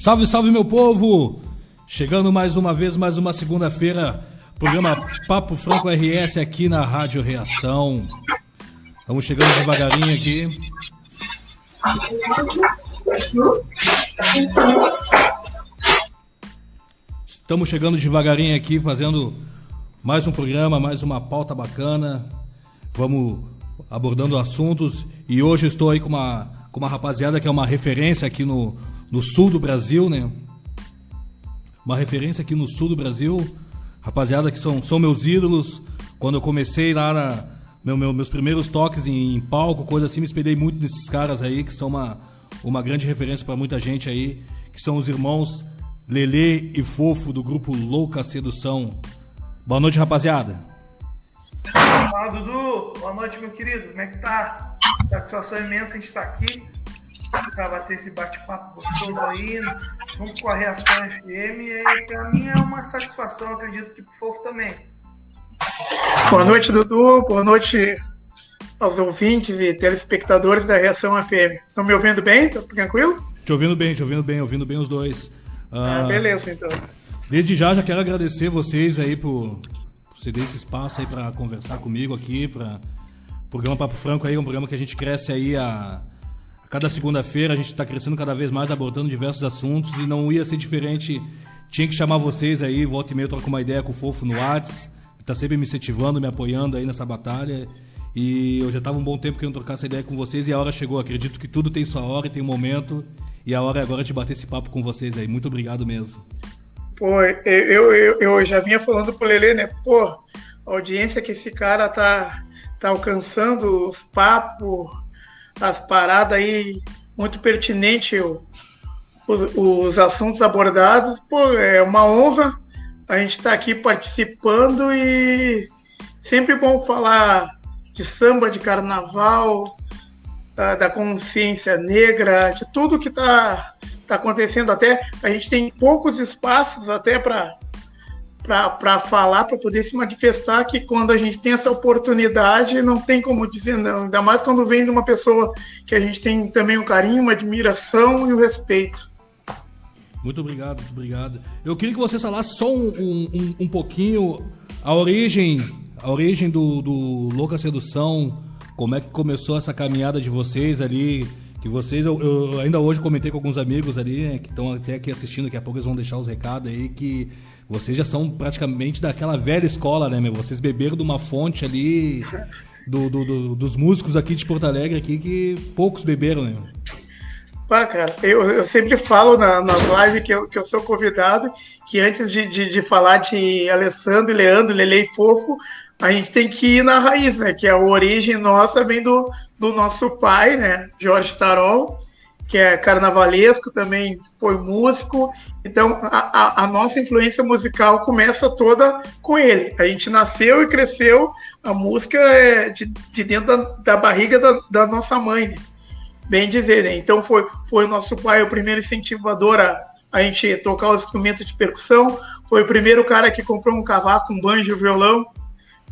Salve, salve, meu povo! Chegando mais uma vez, mais uma segunda-feira, programa Papo Franco RS aqui na Rádio Reação. Vamos chegando devagarinho aqui. Estamos chegando devagarinho aqui, fazendo mais um programa, mais uma pauta bacana. Vamos abordando assuntos. E hoje estou aí com uma, com uma rapaziada que é uma referência aqui no, no sul do Brasil, né? Uma referência aqui no sul do Brasil. Rapaziada que são, são meus ídolos. Quando eu comecei lá na, meu, meu, meus primeiros toques em, em, palco, coisa assim, me espelhei muito nesses caras aí, que são uma, uma grande referência para muita gente aí, que são os irmãos Lele e Fofo do grupo Louca Sedução. Boa noite, rapaziada. Fala, Dudu. Boa noite, meu querido. Como é que tá? Satisfação imensa a gente estar tá aqui para bater esse bate-papo gostoso aí, junto com a Reação FM. E para mim é uma satisfação, acredito que pro Fofo também. Boa noite, Dudu. Boa noite aos ouvintes e telespectadores da Reação FM. Estão me ouvindo bem? Tá tranquilo? Te ouvindo bem, te ouvindo bem, ouvindo bem os dois. Ah, ah, beleza, então. Desde já, já quero agradecer vocês aí por, por ceder esse espaço aí para conversar comigo aqui, para programa Papo Franco aí, um programa que a gente cresce aí a cada segunda-feira, a gente está crescendo cada vez mais, abordando diversos assuntos e não ia ser diferente. Tinha que chamar vocês aí, volta e meia, trocar uma ideia com o Fofo no Whats, tá sempre me incentivando, me apoiando aí nessa batalha. E eu já estava um bom tempo querendo trocar essa ideia com vocês e a hora chegou. Acredito que tudo tem sua hora e tem um momento. E a hora é agora de bater esse papo com vocês aí. Muito obrigado mesmo. Pô, eu, eu, eu já vinha falando pro Lele, né? Pô, a audiência que esse cara tá, tá alcançando, os papos, as paradas aí, muito pertinente os, os assuntos abordados. Pô, é uma honra a gente estar tá aqui participando e sempre bom falar de samba, de carnaval, da consciência negra, de tudo que está tá acontecendo. Até a gente tem poucos espaços até para para falar, para poder se manifestar, que quando a gente tem essa oportunidade, não tem como dizer não. Ainda mais quando vem de uma pessoa que a gente tem também um carinho, uma admiração e um respeito. Muito obrigado, muito obrigado. Eu queria que você falasse só um, um, um pouquinho a origem, a origem do, do Louca Sedução, como é que começou essa caminhada de vocês ali? Que vocês, eu, eu ainda hoje comentei com alguns amigos ali, né, que estão até aqui assistindo, daqui a pouco eles vão deixar os recados aí, que vocês já são praticamente daquela velha escola, né, meu? Vocês beberam de uma fonte ali do, do, do, dos músicos aqui de Porto Alegre aqui que poucos beberam, né? Ah, cara, eu, eu sempre falo na, nas lives que eu, que eu sou convidado que antes de, de, de falar de Alessandro, Leandro, Lele e Fofo, a gente tem que ir na raiz, né? Que a origem nossa vem do, do nosso pai, né? Jorge Tarol, que é carnavalesco, também foi músico. Então, a, a, a, nossa influência musical começa toda com ele. A gente nasceu e cresceu, a música é de, de dentro da, da barriga da, da, nossa mãe, né? bem dizer. Né? Então, foi, foi o nosso pai o primeiro incentivador a, a gente tocar os instrumentos de percussão, foi o primeiro cara que comprou um cavaco, um banjo, um violão,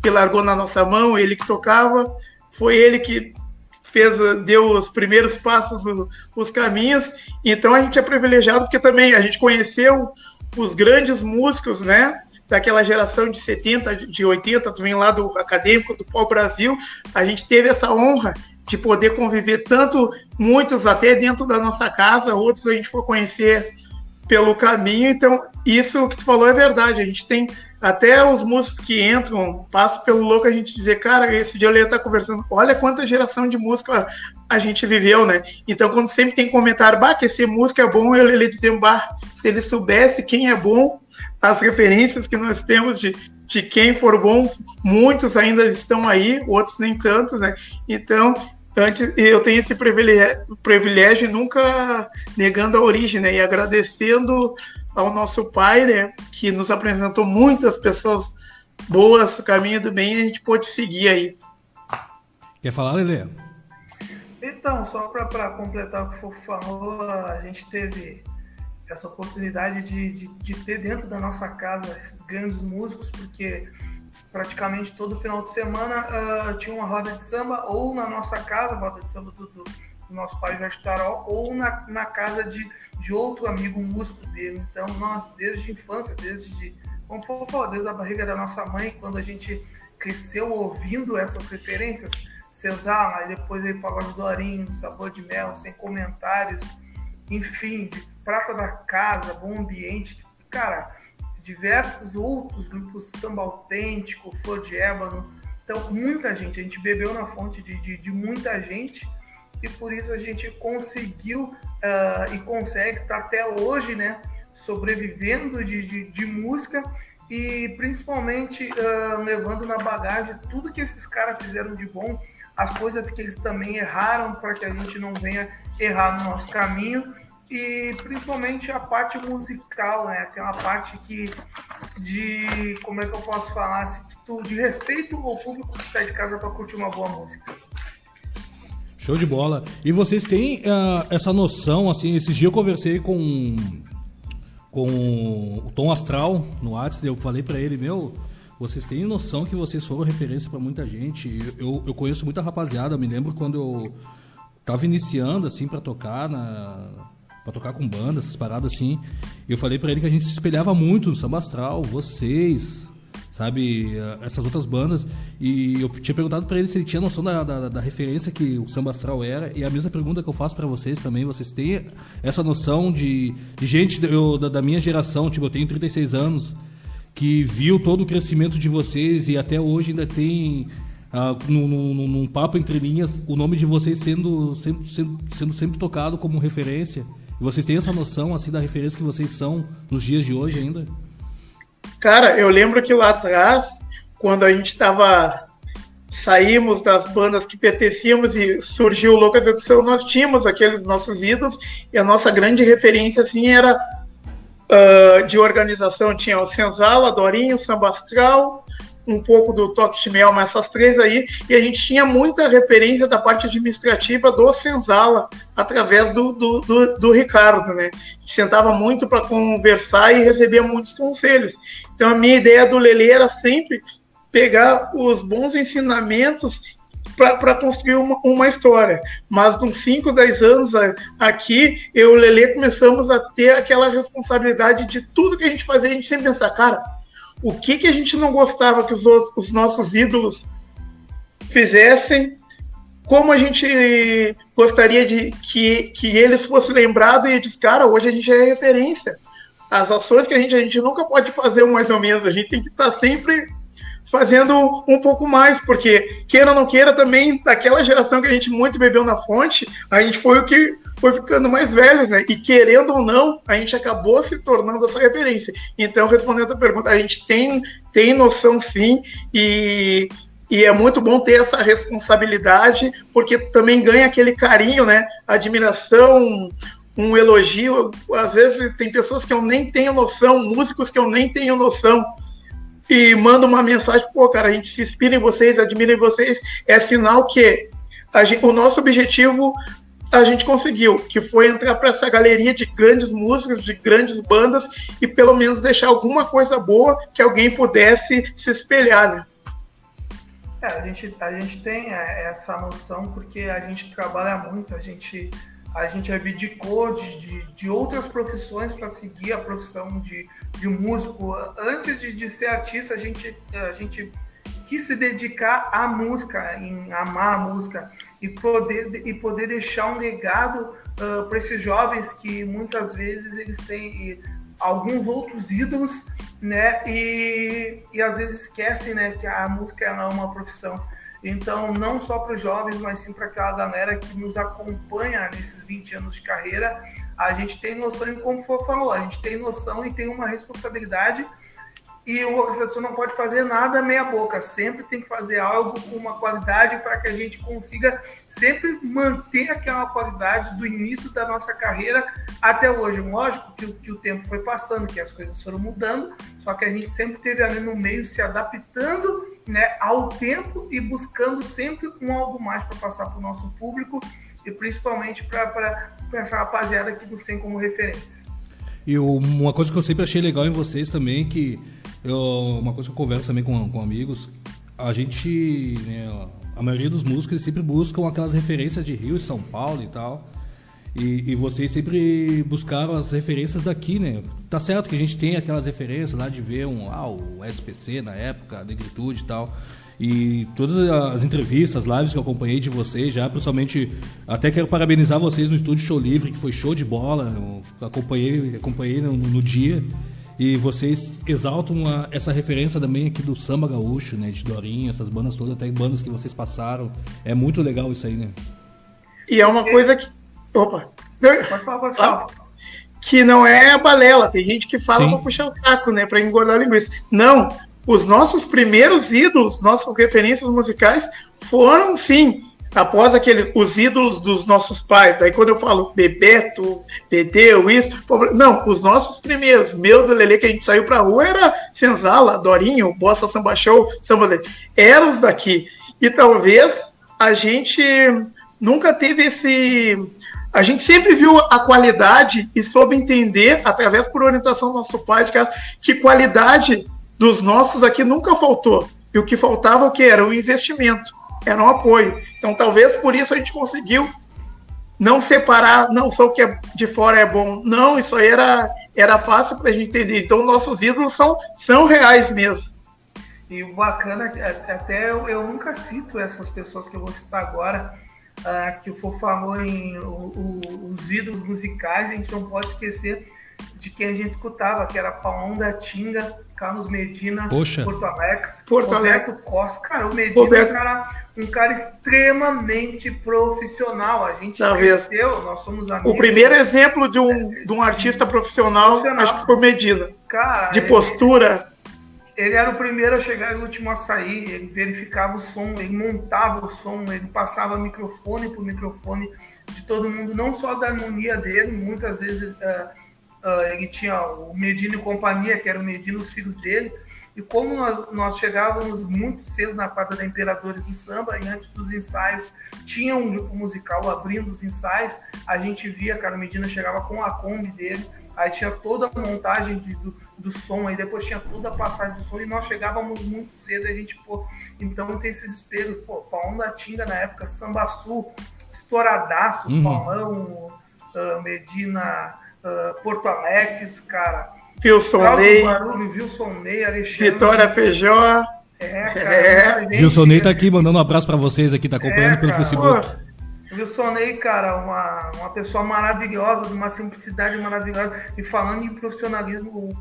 que largou na nossa mão, ele que tocava, foi ele que fez, deu os primeiros passos, os caminhos. Então a gente é privilegiado porque também a gente conheceu os grandes músicos, né? Daquela geração de 70, de 80, também lá do acadêmico do Pau Brasil, a gente teve essa honra de poder conviver tanto, muitos até dentro da nossa casa, outros a gente foi conhecer pelo caminho. Então, isso que tu falou é verdade. A gente tem até os músicos que entram, passam pelo louco a gente dizer, cara, esse dia ele tá conversando, olha quanta geração de música a gente viveu, né? Então, quando sempre tem comentário, bah, que esse música é bom, ele, ele diz, bah, se ele soubesse quem é bom, as referências que nós temos de, de quem for bom, muitos ainda estão aí, outros nem tantos, né? Então, antes, eu tenho esse privilégio, privilégio nunca negando a origem, né? E agradecendo ao nosso pai, né, que nos apresentou muitas pessoas boas, o caminho do bem, e a gente pôde seguir aí. Quer falar, Lele? Então, só para completar o que o Fofo falou, a gente teve essa oportunidade de, de, de, ter dentro da nossa casa esses grandes músicos, porque praticamente todo final de semana uh, tinha uma roda de samba, ou na nossa casa, roda de samba do, do, do nosso pai Jorge Tarol ou na, na casa de, de outro amigo músico dele. Então, nós, desde a infância, desde, for falar, desde a barriga da nossa mãe, quando a gente cresceu ouvindo essas referências, Senzala, e depois aí Pagode Dorinho, Sabor de Mel, Sem Comentários, enfim, Prata da Casa, Bom Ambiente, cara, diversos outros grupos, Samba Autêntico, Flor de Ébano, então muita gente, a gente bebeu na fonte de, de, de muita gente e por isso a gente conseguiu uh, e consegue tá até hoje, né, sobrevivendo de, de, de música e principalmente uh, levando na bagagem tudo que esses caras fizeram de bom, as coisas que eles também erraram para que a gente não venha errar no nosso caminho e principalmente a parte musical, né? Aquela parte que de como é que eu posso falar, de respeito ao público que sai de casa para curtir uma boa música. Show de bola. E vocês têm uh, essa noção, assim, esse dia eu conversei com com o Tom Astral no WhatsApp, eu falei para ele, meu, vocês têm noção que vocês foram referência para muita gente. Eu, eu conheço muita rapaziada, eu me lembro quando eu tava iniciando assim para tocar na para tocar com banda, essas paradas assim. Eu falei para ele que a gente se espelhava muito no Samba Astral, vocês, sabe, essas outras bandas. E eu tinha perguntado para ele se ele tinha noção da, da, da, referência que o Samba Astral era. E a mesma pergunta que eu faço para vocês também, vocês têm essa noção de, de gente eu, da, da minha geração, tipo, eu tenho 36 anos, que viu todo o crescimento de vocês e até hoje ainda tem ah, num, num, num, papo entre linhas, o nome de vocês sendo, sendo, sendo, sendo sempre tocado como referência. E vocês têm essa noção assim da referência que vocês são nos dias de hoje ainda? Cara, eu lembro que lá atrás, quando a gente estava saímos das bandas que pertencíamos e surgiu o Loucas Edição, nós tínhamos aqueles nossos ídolos e a nossa grande referência assim era uh, de organização tinha o Senzala, Dorinho, Samba Astral, um pouco do Toque Chimel, mas essas três aí, e a gente tinha muita referência da parte administrativa do Senzala, através do, do, do, do Ricardo, né? Sentava muito para conversar e recebia muitos conselhos. Então a minha ideia do Lele era sempre pegar os bons ensinamentos para construir uma, uma, história. Mas uns 5, 10 anos aqui, eu e o Lele começamos a ter aquela responsabilidade de tudo que a gente fazia, a gente sempre pensar, cara, o que, que a gente não gostava que os, os nossos ídolos fizessem, como a gente gostaria de que, que eles fossem lembrados e diz, cara, hoje a gente é referência. As ações que a gente, a gente nunca pode fazer mais ou menos, a gente tem que estar sempre fazendo um pouco mais, porque queira ou não queira também, daquela geração que a gente muito bebeu na fonte, a gente foi o que foi ficando mais velhos, né? E querendo ou não, a gente acabou se tornando essa referência. Então, respondendo a pergunta, a gente tem, tem noção sim, e, e é muito bom ter essa responsabilidade, porque também ganha aquele carinho, né? Admiração, um elogio. Às vezes tem pessoas que eu nem tenho noção, músicos que eu nem tenho noção e manda uma mensagem, pô, cara, a gente se inspira em vocês, admira em vocês, é sinal que gente, o nosso objetivo a gente conseguiu, que foi entrar para essa galeria de grandes músicos, de grandes bandas e pelo menos deixar alguma coisa boa que alguém pudesse se espelhar, né? É, a gente, a gente tem é, essa noção porque a gente trabalha muito, a gente a gente abdicou de, de, de outras profissões para seguir a profissão de, de músico. Antes de, de ser artista, a gente, a gente quis se dedicar à música, em amar a música e poder, e poder deixar um legado uh, para esses jovens que muitas vezes eles têm alguns outros ídolos, né? E, e às vezes esquecem, né, que a música é uma profissão. Então, não só para os jovens, mas sim para aquela galera que nos acompanha nesses 20 anos de carreira, a gente tem noção, e como foi falou, a gente tem noção e tem uma responsabilidade e uma organização não pode fazer nada meia boca, sempre tem que fazer algo com uma qualidade para que a gente consiga sempre manter aquela qualidade do início da nossa carreira até hoje. Lógico que, que o tempo foi passando, que as coisas foram mudando, só que a gente sempre teve ali no meio se adaptando né, ao tempo e buscando sempre um algo mais para passar para o nosso público e principalmente para essa rapaziada que nos tem como referência. E uma coisa que eu sempre achei legal em vocês também, que eu, uma coisa que eu converso também com, com amigos, a gente, né, a maioria dos músicos eles sempre buscam aquelas referências de Rio e São Paulo e tal. E, e, vocês sempre buscaram as referências daqui, né? Tá certo que a gente tem aquelas referências lá de ver um, ah, o SPC na época, a Negritude e tal. E todas as entrevistas, lives que eu acompanhei de vocês já, principalmente, até quero parabenizar vocês no Estúdio Show Livre, que foi show de bola, eu acompanhei, acompanhei no, no dia. E vocês exaltam a, essa referência também aqui do samba gaúcho, né? De Dorinho, essas bandas todas, até bandas que vocês passaram. É muito legal isso aí, né? E é uma coisa que. Opa! Pode falar, pode falar. Que não é balela. Tem gente que fala Sim. pra puxar o saco, né? Pra engordar a linguiça. Não! os nossos primeiros ídolos, nossas referências musicais foram sim após aqueles os ídolos dos nossos pais. Daí quando eu falo Bebeto, Bedeu, isso, não, os nossos primeiros, meus e Lele que a gente saiu pra rua era Senzala, Dorinho, Bossa Samba Show, Samba eram os daqui. E talvez a gente nunca teve esse a gente sempre viu a qualidade e soube entender, através por orientação do nosso pai, que qualidade dos nossos aqui nunca faltou. E o que faltava o que era o investimento, era um apoio. Então talvez por isso a gente conseguiu não separar, não só o que é de fora é bom, não, isso aí era, era fácil para a gente entender. Então nossos ídolos são, são reais mesmo. E o bacana, é, até eu, eu nunca cito essas pessoas que eu vou citar agora, uh, que o Fô falou em o, o, os ídolos musicais, a gente não pode esquecer de quem a gente escutava, que era Paulão da Tinga, Carlos Medina, Poxa. Porto Alegre, Porto Roberto. Costa. Cara, o Medina Roberto... era um cara extremamente profissional. A gente Talvez. cresceu, nós somos amigos. O primeiro exemplo de um, de um artista profissional, profissional. acho que foi Medina. Cara, de postura. Ele era o primeiro a chegar e o último a sair. Ele verificava o som, ele montava o som, ele passava microfone por microfone de todo mundo, não só da harmonia dele, muitas vezes. Uh, Uh, ele tinha o Medina e companhia, que era o Medina e os filhos dele. E como nós, nós chegávamos muito cedo na quadra da Imperadores do Samba, e antes dos ensaios tinha um grupo musical abrindo os ensaios, a gente via, cara, o Medina chegava com a Kombi dele, aí tinha toda a montagem de, do, do som, aí depois tinha toda a passagem do som, e nós chegávamos muito cedo, a gente, pô, então tem esses espelhos, pô, Paulão da Tinga na época, Samba Sul, estouradaço, uhum. Paulão, uh, Medina uh, Porto Alegre, cara. Wilson Ney. Wilson Ney, Alexandre. Vitória Feijó. É, cara. É. Wilson Ney tá aqui mandando um abraço para vocês aqui, tá acompanhando é, pelo Facebook. Wilson Ney, cara, uma, uma pessoa maravilhosa, de uma simplicidade maravilhosa. E falando em profissionalismo, o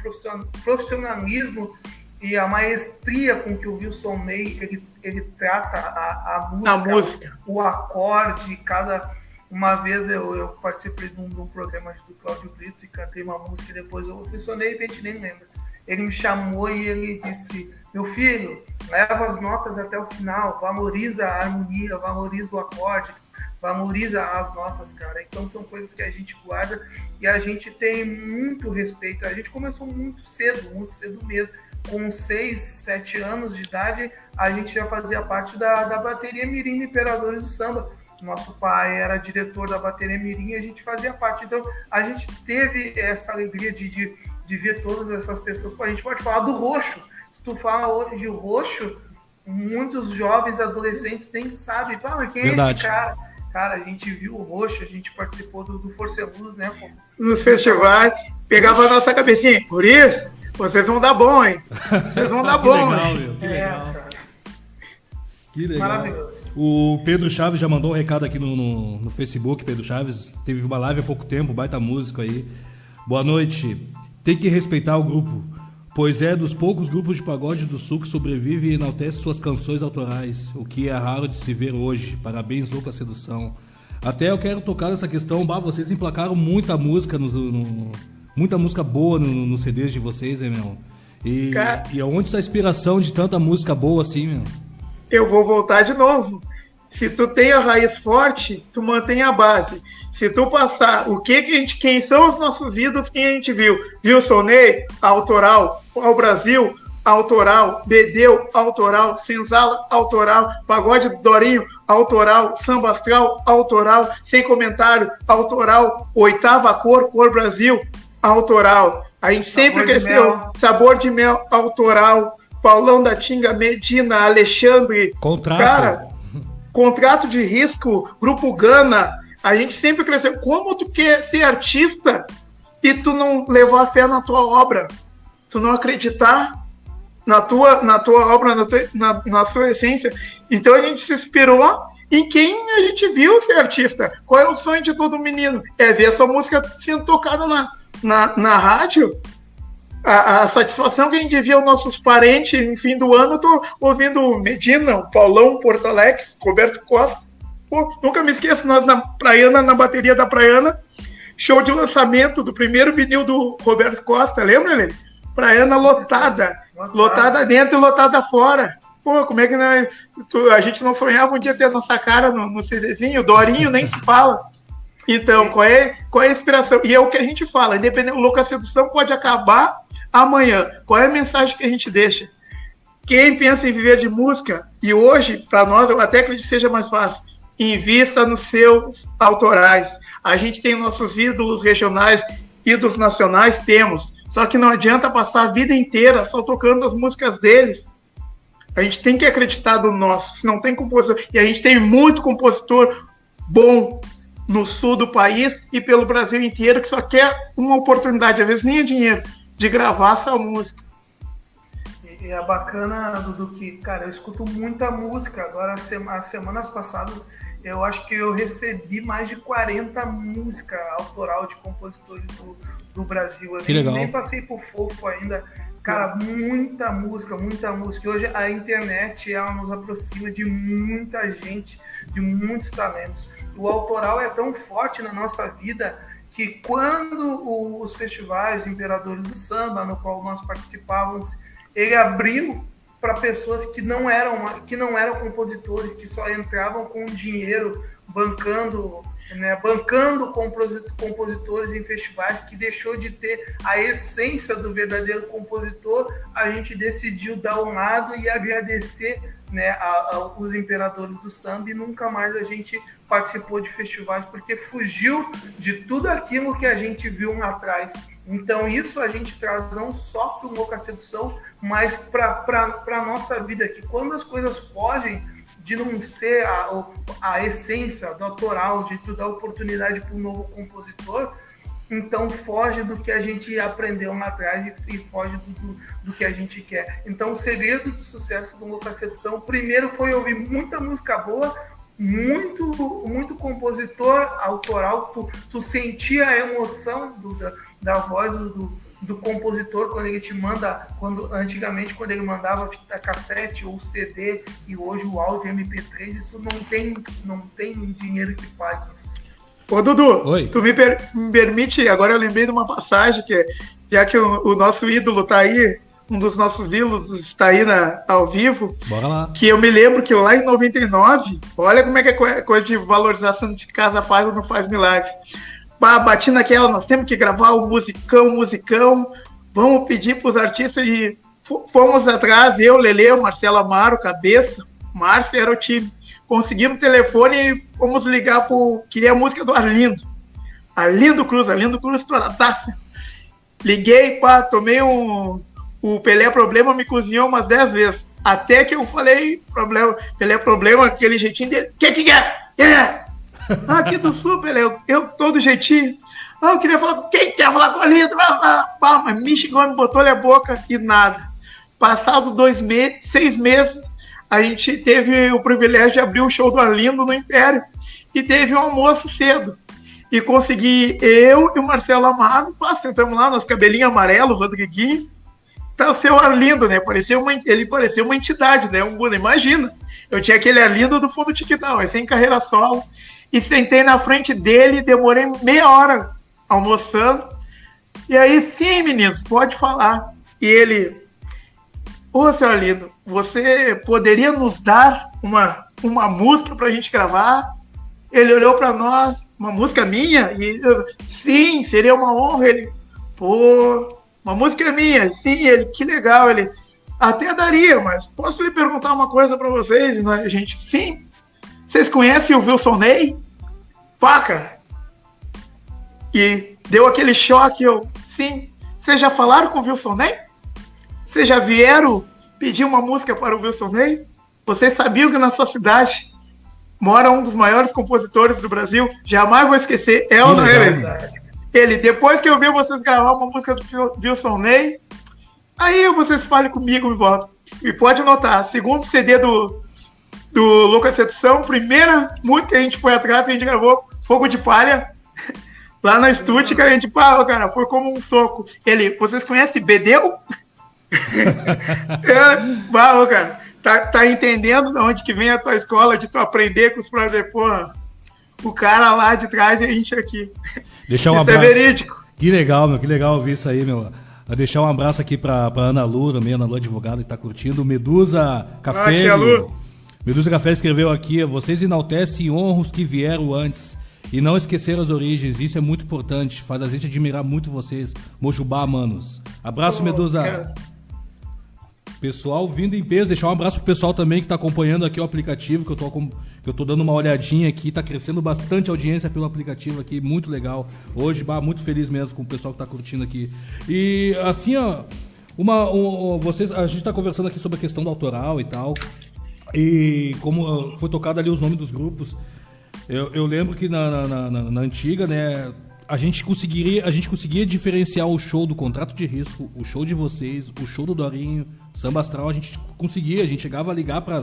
profissionalismo e a maestria com que o Wilson Ney ele, ele trata a, a música, a música, o acorde, cada uma vez eu, eu participei de um, de um, programa do Cláudio Brito e cantei uma música e depois eu funcionei e a gente nem lembra. Ele me chamou e ele disse: Meu filho, leva as notas até o final, valoriza a harmonia, valoriza o acorde, valoriza as notas, cara. Então são coisas que a gente guarda e a gente tem muito respeito. A gente começou muito cedo, muito cedo mesmo. Com 6, 7 anos de idade, a gente já fazia parte da, da bateria Mirim Imperadores do Samba nosso pai era diretor da bateria Mirim e a gente fazia parte. Então, a gente teve essa alegria de, de, de ver todas essas pessoas. A gente pode falar do roxo. Se tu fala hoje de roxo, muitos jovens adolescentes nem sabem. Pá, mas quem Verdade. é esse cara? Cara, a gente viu o roxo, a gente participou do, do Força Luz, né? Nos festivais, pegava a nossa cabecinha. Por isso, vocês vão dar bom, hein? Vocês vão dar bom, legal, hein? Meu, que é, legal. Cara. Que legal. Maravilhoso. O Pedro Chaves já mandou um recado aqui no, no, no, Facebook. Pedro Chaves teve uma live há pouco tempo, baita música aí. Boa noite. Tem que respeitar o grupo, pois é dos poucos grupos de pagode do Sul que sobrevive e enaltece suas canções autorais, o que é raro de se ver hoje. Parabéns, Lucas Sedução. Até eu quero tocar nessa questão, bah, vocês emplacaram muita música, no, no muita música boa nos no CDs de vocês, né, meu? E, e aonde está a inspiração de tanta música boa assim, meu? Eu vou voltar de novo. Se tu tem a raiz forte, tu mantém a base. Se tu passar o que que a gente, quem são os nossos ídolos, quem a gente viu? Wilson Ney, autoral, ao Brasil, autoral, Bedeu, autoral, Senzala, autoral, Pagode Dorinho, autoral, Samba Astral, autoral, Sem Comentário, autoral, Oitava Cor, Cor Brasil, autoral. A gente sabor sempre cresceu, sabor de mel, autoral, Paulão da Tinga, Medina, Alexandre. Contrato. Cara, contrato de risco, Grupo Gana, a gente sempre cresceu. Como tu quer ser artista e tu não levar fé na tua obra? Tu não acreditar na tua, na tua obra, na, tua, na, na sua essência? Então a gente se inspirou em quem a gente viu ser artista. Qual é o sonho de todo menino? É ver essa música sendo tocada na, na, na rádio. A, a, satisfação que a gente via os nossos parentes em fim do ano, tô ouvindo Medina, Paulão, Porto Alegre, Roberto Costa. Pô, nunca me esqueço, nós na Praiana, na bateria da Praiana, show de lançamento do primeiro vinil do Roberto Costa, lembra, ele? Praiana lotada, lotada dentro e lotada fora. Pô, como é que nós, a gente não sonhava um dia ter nossa cara no, no CDzinho? Dorinho nem se fala. Então, qual é, qual é a inspiração? E é o que a gente fala, independente, o Louca Sedução pode acabar amanhã. Qual é a mensagem que a gente deixa? Quem pensa em viver de música, e hoje, para nós, eu até acredito que seja mais fácil, invista nos seus autorais. A gente tem nossos ídolos regionais, ídolos nacionais, temos. Só que não adianta passar a vida inteira só tocando as músicas deles. A gente tem que acreditar no nosso, se não tem compositor. E a gente tem muito compositor bom no sul do país e pelo Brasil inteiro que só quer uma oportunidade, às vezes nem é dinheiro, de gravar essa música. E é bacana, Dudu, que, cara, eu escuto muita música. Agora, as semanas passadas, eu acho que eu recebi mais de 40 músicas autoral de compositores do, do Brasil. Eu que legal. nem passei por fofo ainda. Cara, muita música, muita música. E hoje a internet ela nos aproxima de muita gente, de muitos talentos. O autoral é tão forte na nossa vida que quando os festivais de Imperadores do Samba, no qual nós participávamos, ele abriu para pessoas que não eram que não eram compositores, que só entravam com dinheiro bancando né, bancando compositores em festivais, que deixou de ter a essência do verdadeiro compositor, a gente decidiu dar um lado e agradecer né, a, a, os imperadores do samba e nunca mais a gente participou de festivais porque fugiu de tudo aquilo que a gente viu lá atrás. Então isso a gente traz não só para o Louca Sedução, mas para a nossa vida, que quando as coisas fogem de não ser a, a essência do autoral, de tu dar oportunidade para um novo compositor, então foge do que a gente aprendeu lá atrás e, e foge do, do, do, que a gente quer. Então o segredo do sucesso do Louca Sedução, primeiro foi ouvir muita música boa, muito muito compositor autoral, tu, tu sentia a emoção do, da, da voz do, do compositor quando ele te manda, quando antigamente quando ele mandava fita cassete ou CD e hoje o áudio MP3, isso não tem não tem dinheiro que pague isso. Ô Dudu, Oi. tu me, per me, permite, agora eu lembrei de uma passagem que já que o, o nosso ídolo tá aí, um dos nossos ídolos está aí na, ao vivo, Bora lá. que eu me lembro que lá em 99, olha como é que é coisa de valorização de casa faz ou não faz milagre bati naquela, nós temos que gravar o musicão, musicão, vamos pedir para os artistas e fomos atrás, eu, Lele, Marcelo Amaro, Cabeça, Márcio era o time. Conseguimos o telefone e fomos ligar para Queria a música do Arlindo. Arlindo Cruz, Arlindo Cruz, estouradaço. Liguei, pá, tomei um. O Pelé Problema me cozinhou umas 10 vezes. Até que eu falei, problema, Pelé Problema, aquele jeitinho dele. Que que é? É! Ah, aqui do Sul, eu, eu todo jeitinho. Ah, eu queria falar com quem quer falar com a Lida. Ah, ah, mas me xingou, me botou-lhe a boca e nada. Passados dois meses, seis meses, a gente teve o privilégio de abrir o show do Arlindo no Império e teve um almoço cedo. E consegui, eu e o Marcelo Amaro, pá, sentamos lá, nosso cabelinho amarelo, Rodriguinho, tá o seu Arlindo, né? Parecia uma, ele parecia uma entidade, né? Um Buda, imagina. Eu tinha aquele Arlindo do fundo TikTok, sem carreira solo e sentei na frente dele, demorei meia hora almoçando. E aí, sim, meninos, pode falar. E ele, ô, senhor lindo, você poderia nos dar uma, uma música para a gente gravar? Ele olhou para nós, uma música minha? E eu, sim, seria uma honra. Ele, pô, uma música minha? Sim, ele, que legal. Ele, até daria, mas posso lhe perguntar uma coisa para vocês? Né? Gente, sim, vocês conhecem o Wilson Ney? Pá, cara. E deu aquele choque, eu, sim. Vocês já falaram com o Wilson Ney? Vocês já vieram pedir uma música para o Wilson Ney? Vocês sabiam que na sua cidade mora um dos maiores compositores do Brasil. Jamais vou esquecer. É não é, ele? Depois que eu vi vocês gravar uma música do Wilson Ney, aí vocês falem comigo e voltam. E pode notar, segundo CD do, do Lucas Sedução, primeira música que a gente foi atrás, a gente gravou Fogo de Palha, lá na que a gente, pá, cara, foi como um soco. Ele, vocês conhecem Bedeu? é, pá, cara, tá, tá entendendo de onde que vem a tua escola, de tu aprender com os brothers, porra. O cara lá de trás e a gente aqui. Deixar um isso é abraço. é verídico. Que legal, meu, que legal ouvir isso aí, meu. Vou deixar um abraço aqui pra, pra Ana Lu, também, Ana Lu advogada que tá curtindo. Medusa Café. Ah, Medusa Café escreveu aqui: vocês enaltecem e honram os que vieram antes. E não esquecer as origens, isso é muito importante. Faz a gente admirar muito vocês. Mojubá, manos. Abraço, oh, Medusa. Cara. Pessoal vindo em peso, deixar um abraço pro pessoal também que está acompanhando aqui o aplicativo, que eu tô, que eu tô dando uma olhadinha aqui, está crescendo bastante audiência pelo aplicativo aqui, muito legal. Hoje, bah, muito feliz mesmo com o pessoal que está curtindo aqui. E assim, ó, uma, um, vocês, a gente está conversando aqui sobre a questão do autoral e tal. E como foi tocado ali os nomes dos grupos, eu, eu lembro que na, na, na, na antiga, né, a gente conseguiria, a gente conseguia diferenciar o show do contrato de risco, o show de vocês, o show do Dorinho, samba astral, a gente conseguia, a gente chegava a ligar para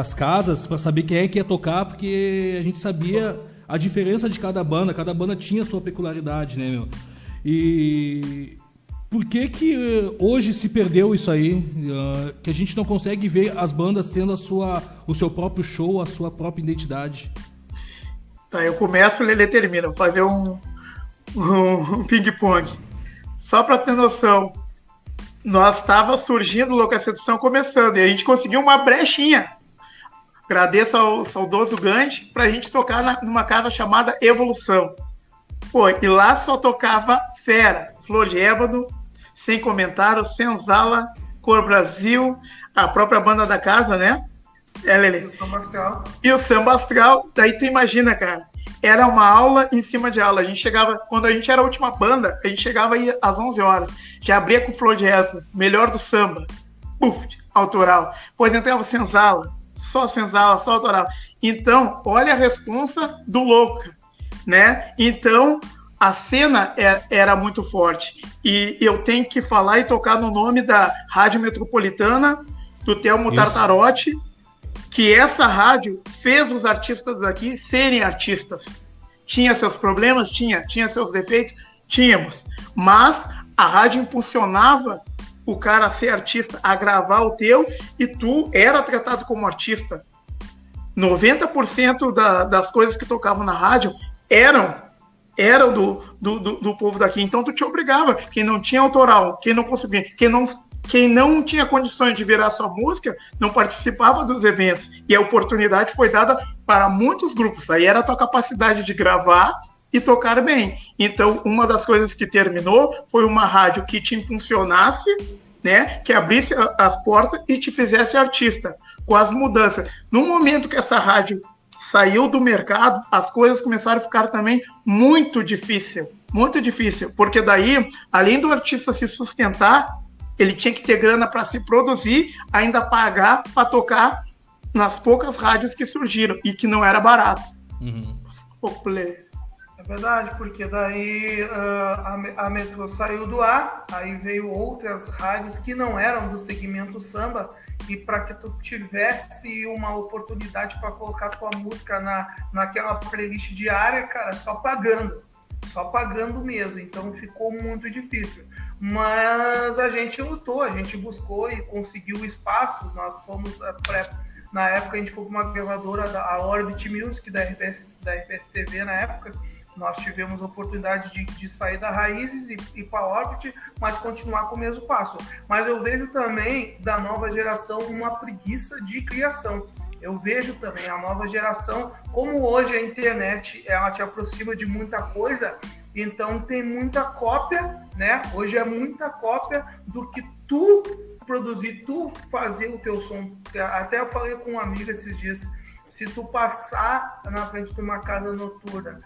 as casas para saber quem é que ia tocar, porque a gente sabia a diferença de cada banda, cada banda tinha sua peculiaridade, né, meu? E por que que hoje se perdeu isso aí? Uh, que a gente não consegue ver as bandas tendo a sua, o seu próprio show, a sua própria identidade? Tá, eu começo, o Lele termina. Vou fazer um, um, um ping-pong. Só para ter noção, nós estava surgindo Louca Sedução começando e a gente conseguiu uma brechinha. Agradeço ao saudoso Gandhi para a gente tocar na, numa casa chamada Evolução. Pô, e lá só tocava Fera, Flor de Ébano, Sem Comentário, Senzala, Cor Brasil, a própria banda da casa, né? É, Lele. E o samba astral, daí tu imagina, cara. Era uma aula em cima de aula. A gente chegava, quando a gente era a última banda, a gente chegava aí às 11 horas. Já abria com flor de reza, melhor do samba. Puf, autoral. Pois entrava senzala, só senzala, só autoral. Então, olha a responsa do louca, né? Então, a cena é, era muito forte. E eu tenho que falar e tocar no nome da Rádio Metropolitana, do Telmo Tartarotti, que essa rádio fez os artistas daqui serem artistas. Tinha seus problemas? Tinha. Tinha seus defeitos? Tínhamos. Mas a rádio impulsionava o cara a ser artista, a gravar o teu, e tu era tratado como artista. 90% da, das coisas que tocavam na rádio eram eram do, do, do, do, povo daqui. Então tu te obrigava. Quem não tinha autoral, quem não conseguia, quem não quem não tinha condições de virar sua música não participava dos eventos. E a oportunidade foi dada para muitos grupos. Aí era a tua capacidade de gravar e tocar bem. Então, uma das coisas que terminou foi uma rádio que te impulsionasse, né, que abrisse as portas e te fizesse artista. Com as mudanças. No momento que essa rádio saiu do mercado, as coisas começaram a ficar também muito difícil, muito difícil, porque daí, além do artista se sustentar, ele tinha que ter grana para se produzir, ainda pagar para tocar nas poucas rádios que surgiram e que não era barato. Uhum. É verdade, porque daí uh, a, a metrô saiu do ar, aí veio outras rádios que não eram do segmento samba e para que tu tivesse uma oportunidade para colocar tua música na, naquela playlist diária, cara, só pagando, só pagando mesmo. Então ficou muito difícil mas a gente lutou, a gente buscou e conseguiu espaço. Nós fomos, eh, pra, na época, a gente foi uma gravadora da Orbit Music, da RPS, da RPS TV na época. Nós tivemos a oportunidade de, de sair da Raízes e ir para a Orbit, mas continuar com o mesmo passo. Mas eu vejo também da nova geração uma preguiça de criação. Eu vejo também a nova geração, como hoje a internet ela te aproxima de muita coisa, então tem muita cópia, né? Hoje é muita cópia do que tu produzir, tu fazer o teu som. Até eu falei com um amigo esses dias, se tu passar na frente de uma casa noturna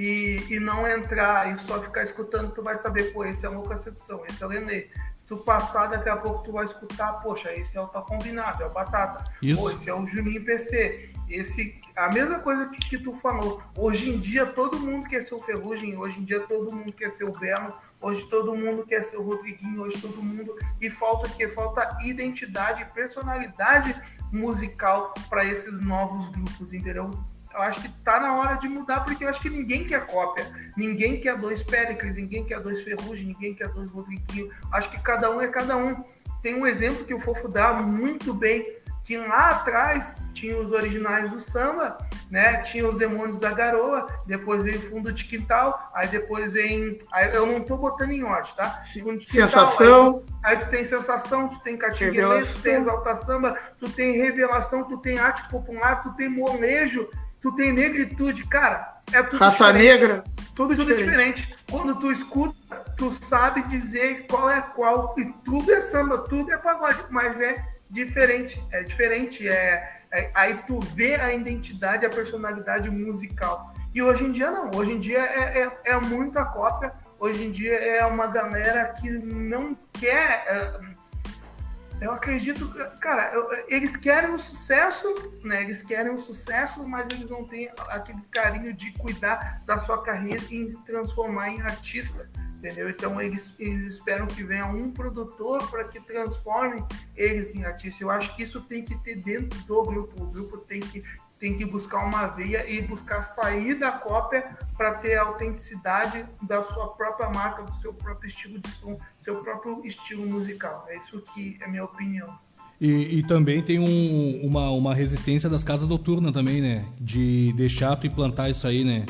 e, e não entrar e só ficar escutando, tu vai saber, pô, esse é Louca Sedução, esse é Lenê. Se tu passar, daqui a pouco tu vai escutar, poxa, esse é o Tá Combinado, é o Batata. Isso. Pô, esse é o Juninho PC. Esse, a mesma coisa que, que, tu falou. Hoje em dia todo mundo quer ser o Ferrugem, hoje em dia todo mundo quer ser o Belo, hoje todo mundo quer ser o Rodriguinho, hoje todo mundo. E falta o quê? Falta identidade, personalidade musical para esses novos grupos, entendeu? Eu acho que tá na hora de mudar, porque eu acho que ninguém quer cópia. Ninguém quer dois Péricles, ninguém quer dois Ferrugem, ninguém quer dois Rodriguinho. Acho que cada um é cada um. Tem um exemplo que o Fofo dá muito bem, que lá atrás tinha os originais do samba, né? Tinha os demônios da garoa, depois veio fundo de quintal, aí depois vem. Aí eu não tô botando em ordem, tá? Quintal, sensação. Aí, aí, tu tem sensação, tu tem catinguele, tu tem exalta samba, tu tem revelação, tu tem arte popular, tu tem molejo tu tem negritude, cara, é tudo Raça diferente. negra, tudo, tudo diferente. diferente. Quando tu escuta, tu sabe dizer qual é qual, e tudo é samba, tudo é pagode, mas é diferente, é diferente, é, é aí tu vê a identidade, a personalidade musical. E hoje em dia não, hoje em dia é, é, é muita cópia, hoje em dia é uma galera que não quer... Eu acredito, cara, eu, eles querem o sucesso, né? Eles querem o sucesso, mas eles não têm aquele carinho de cuidar da sua carreira e se transformar em artista, entendeu? Então eles, eles esperam que venha um produtor para que transforme eles em artista. Eu acho que isso tem que ter dentro do grupo. O grupo tem que tem que buscar uma veia e buscar sair da cópia para ter a autenticidade da sua própria marca, do seu próprio estilo de som, seu próprio estilo musical. É isso que é minha opinião. E, e também tem um, uma, uma resistência das casas noturnas também, né? De deixar tu implantar isso aí, né?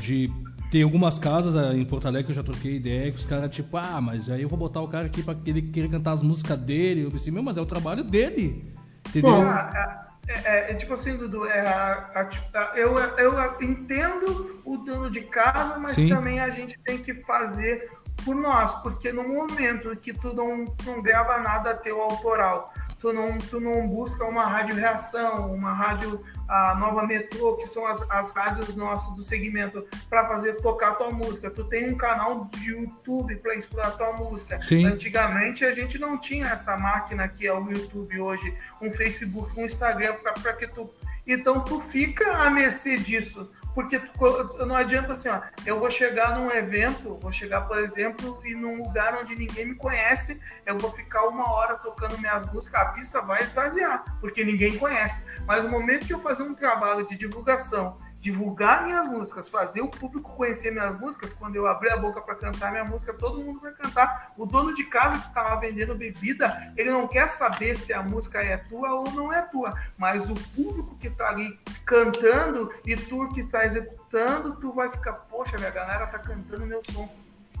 De tem algumas casas ah, em Porto Alegre que eu já troquei ideia que os caras, tipo, ah, mas aí eu vou botar o cara aqui pra ele querer cantar as músicas dele. Eu pensei, meu, mas é o trabalho dele. Entendeu? Bom, é, é, é, tipo assim, Dudu, é a, a, eu, eu entendo o dono de casa, mas Sim. também a gente tem que fazer por nós, porque no momento que tu não, não grava nada teu autoral, tu não, tu não busca uma rádio reação, uma rádio a nova metrô, que são as, as rádios nossas do segmento, para fazer tocar tua música. Tu tem um canal de YouTube para explorar tua música. Sim. Antigamente a gente não tinha essa máquina que é o YouTube hoje, um Facebook, um Instagram para que tu. Então tu fica à mercê disso. Porque tu, não adianta assim, ó, eu vou chegar num evento, vou chegar, por exemplo, e num lugar onde ninguém me conhece, eu vou ficar uma hora tocando minhas músicas, a pista vai esvaziar, porque ninguém conhece. Mas no momento que eu fazer um trabalho de divulgação divulgar minhas músicas, fazer o público conhecer minhas músicas, quando eu abrir a boca para cantar minha música, todo mundo vai cantar. O dono de casa que está lá vendendo bebida, ele não quer saber se a música é tua ou não é tua, mas o público que está ali cantando e tu que está executando, tu vai ficar, poxa, minha galera tá cantando meu som.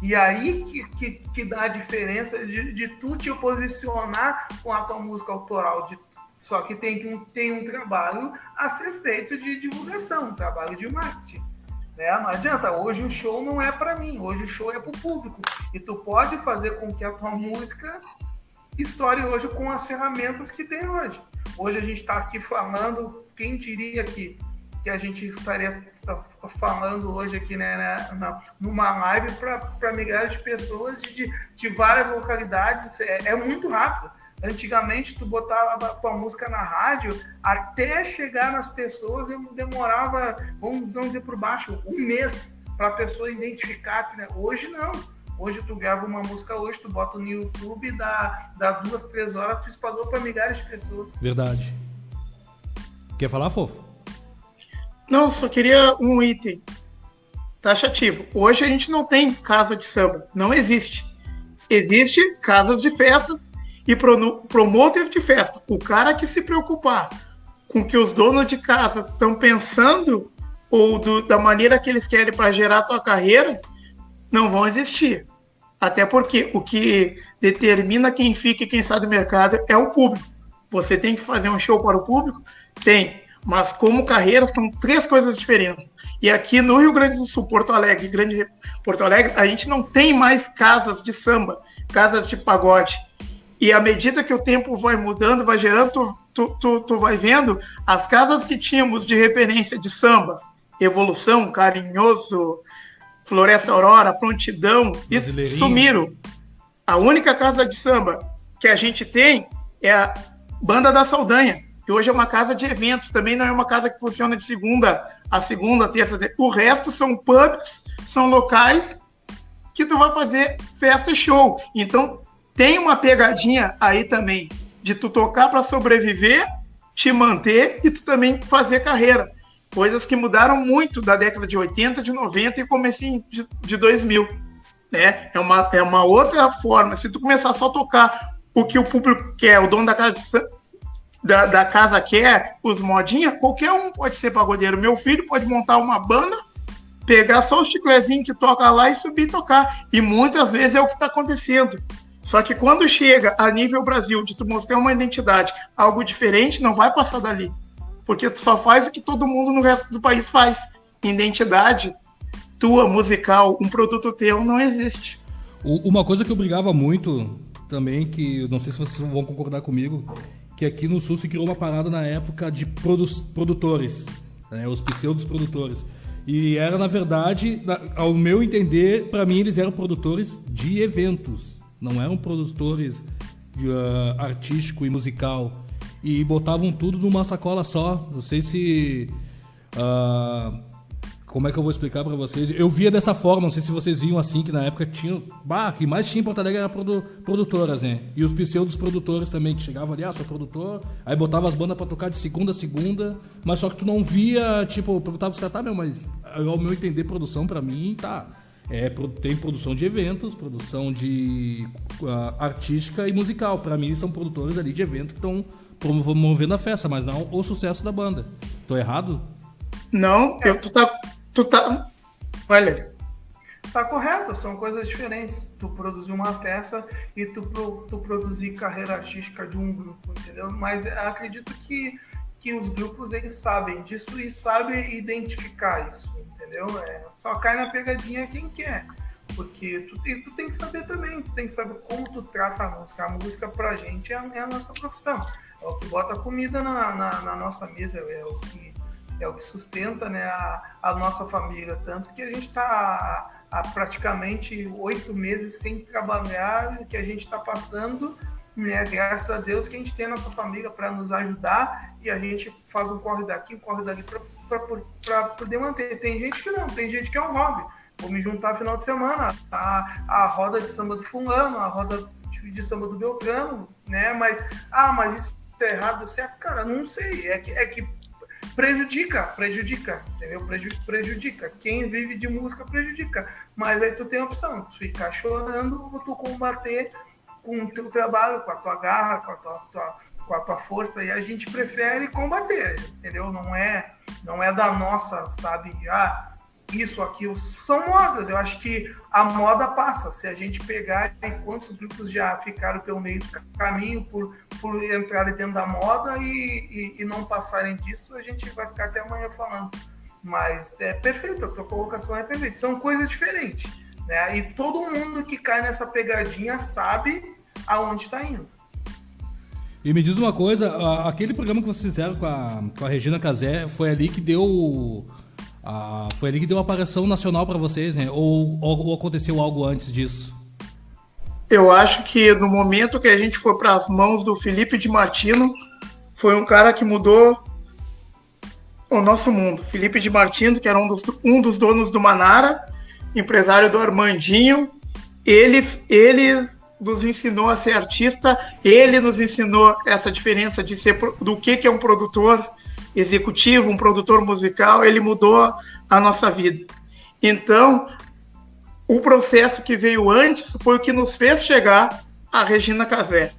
E aí que, que, que dá a diferença de, de tu te posicionar com a tua música autoral, de só que tem um, tem um trabalho a ser feito de divulgação, um trabalho de marketing. Né? Não adianta, hoje o show não é para mim, hoje o show é para o público. E tu pode fazer com que a tua música estoure hoje com as ferramentas que tem hoje. Hoje a gente está aqui falando, quem diria que, que a gente estaria falando hoje aqui né, né numa live para milhares de pessoas de, de várias localidades, é, é muito rápido. Antigamente, tu botava a tua música na rádio, até chegar nas pessoas, demorava, vamos dizer por baixo, um mês para a pessoa identificar. Né? Hoje não. Hoje tu grava uma música hoje, tu bota no YouTube, dá, dá duas, três horas, tu espalhou para milhares de pessoas. Verdade. Quer falar, fofo? Não, só queria um item taxativo. Hoje a gente não tem casa de samba, não existe. Existe casas de festas e pro, promotor de festa, o cara que se preocupar com o que os donos de casa estão pensando ou do, da maneira que eles querem para gerar a tua carreira, não vão existir. Até porque o que determina quem fica e quem sai do mercado é o público. Você tem que fazer um show para o público? Tem. Mas como carreira são três coisas diferentes. E aqui no Rio Grande do Sul, Porto Alegre, Grande Porto Alegre, a gente não tem mais casas de samba, casas de pagode. E à medida que o tempo vai mudando, vai gerando, tu, tu, tu, tu vai vendo as casas que tínhamos de referência de samba, Evolução, Carinhoso, Floresta Aurora, Prontidão, sumiram. A única casa de samba que a gente tem é a Banda da Saldanha, que hoje é uma casa de eventos, também não é uma casa que funciona de segunda a segunda, terça. O resto são pubs, são locais que tu vai fazer festa e show. Então tem uma pegadinha aí também de tu tocar para sobreviver, te manter e tu também fazer carreira. Coisas que mudaram muito da década de 80, de 90 e começo de, de 2000. Né? É, uma, é uma outra forma. Se tu começar só a tocar o que o público quer, o dono da casa, da, da casa quer, os modinhas, qualquer um pode ser pagodeiro. Meu filho pode montar uma banda, pegar só o chiclezinho que toca lá e subir e tocar. E muitas vezes é o que está acontecendo. Só que quando chega a nível Brasil de tu mostrar uma identidade, algo diferente, não vai passar dali. Porque tu só faz o que todo mundo no resto do país faz. Identidade tua, musical, um produto teu, não existe. Uma coisa que eu brigava muito também, que não sei se vocês vão concordar comigo, que aqui no Sul se criou uma parada na época de produ produtores, né, os pseudos produtores. E era, na verdade, ao meu entender, para mim eles eram produtores de eventos não eram produtores uh, artístico e musical e botavam tudo numa sacola só. Não sei se uh, como é que eu vou explicar para vocês? Eu via dessa forma, não sei se vocês viam assim que na época tinha, bah, que mais tinha em Porto Alegre era produ, produtoras, né? E os pseudos produtores também que chegavam ali, ah, sou produtor, aí botava as bandas para tocar de segunda a segunda, mas só que tu não via, tipo, perguntava os caras, tá, meu, mas ao meu entender produção para mim tá é, tem produção de eventos, produção de uh, artística e musical. Para mim, são produtores ali de evento que estão promovendo a festa, mas não o sucesso da banda. Tô errado? Não, eu, tu tá. Tu tá. Olha. Tá correto, são coisas diferentes. Tu produzir uma festa e tu, pro, tu produzir carreira artística de um grupo, entendeu? Mas acredito que, que os grupos eles sabem disso e sabem identificar isso entendeu? É, só cai na pegadinha quem quer. Porque tu, tu tem que saber também, tu tem que saber como tu trata a música. A música pra gente é, é a nossa profissão. É o que bota comida na, na, na, nossa mesa, é o que, é o que sustenta né, a, a nossa família. Tanto que a gente está há, praticamente oito meses sem trabalhar, que a gente está passando né? Graças a Deus que a gente tem a nossa família para nos ajudar e a gente faz um corre daqui, um corre dali para poder manter. Tem gente que não, tem gente que é um hobby. Vou me juntar final de semana, a, a roda de samba do fulano, a roda de samba do Beltrano, né? Mas, ah, mas isso é errado, você, cara, não sei. É que, é que prejudica, prejudica, entendeu? Prejudica. Quem vive de música prejudica. Mas aí tu tem a opção, tu ficar chorando ou tu combater com o teu trabalho, com a tua garra, com a tua, tua, com a tua força, e a gente prefere combater, entendeu? Não é, não é da nossa, sabe, ah, isso, aquilo, são modas. Eu acho que a moda passa. Se a gente pegar quantos grupos já ficaram pelo meio do caminho por, por entrarem dentro da moda e, e, e, não passarem disso, a gente vai ficar até amanhã falando. Mas é perfeito, a tua colocação é perfeita. São coisas diferentes. Né? E todo mundo que cai nessa pegadinha sabe aonde está indo. E me diz uma coisa, aquele programa que vocês fizeram com a, com a Regina Casé, foi ali que deu. A, foi ali que deu a aparição nacional para vocês, né? Ou, ou, ou, aconteceu algo antes disso? Eu acho que no momento que a gente foi para as mãos do Felipe de Martino, foi um cara que mudou o nosso mundo. Felipe de Martino, que era um dos, um dos donos do Manara, empresário do Armandinho, ele, ele nos ensinou a ser artista, ele nos ensinou essa diferença de ser do que, que é um produtor executivo, um produtor musical, ele mudou a nossa vida. Então, o processo que veio antes foi o que nos fez chegar a Regina Casé.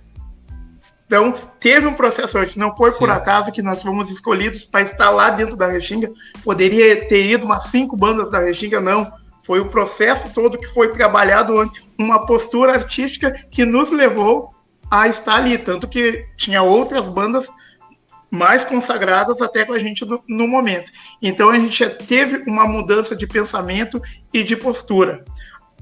Então, teve um processo antes, não foi Sim. por acaso que nós fomos escolhidos para estar lá dentro da Restinga. Poderia ter ido umas cinco bandas da Restinga, não foi o processo todo que foi trabalhado, uma postura artística que nos levou a estar ali. Tanto que tinha outras bandas mais consagradas até com a gente no, no momento. Então a gente teve uma mudança de pensamento e de postura.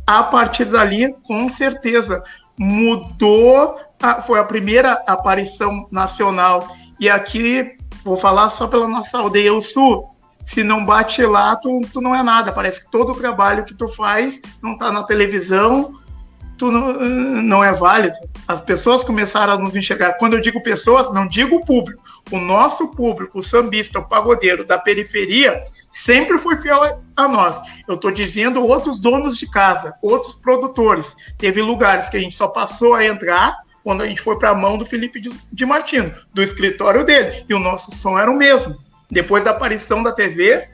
A partir dali, com certeza, mudou. A, foi a primeira aparição nacional. E aqui, vou falar só pela nossa aldeia, o Sul se não bate lá, tu, tu não é nada. Parece que todo o trabalho que tu faz não tá na televisão, tu não, não é válido. As pessoas começaram a nos enxergar. Quando eu digo pessoas, não digo o público. O nosso público, o sambista, o pagodeiro da periferia, sempre foi fiel a nós. Eu estou dizendo outros donos de casa, outros produtores. Teve lugares que a gente só passou a entrar quando a gente foi para a mão do Felipe de Martino, do escritório dele. E o nosso som era o mesmo. Depois da aparição da TV,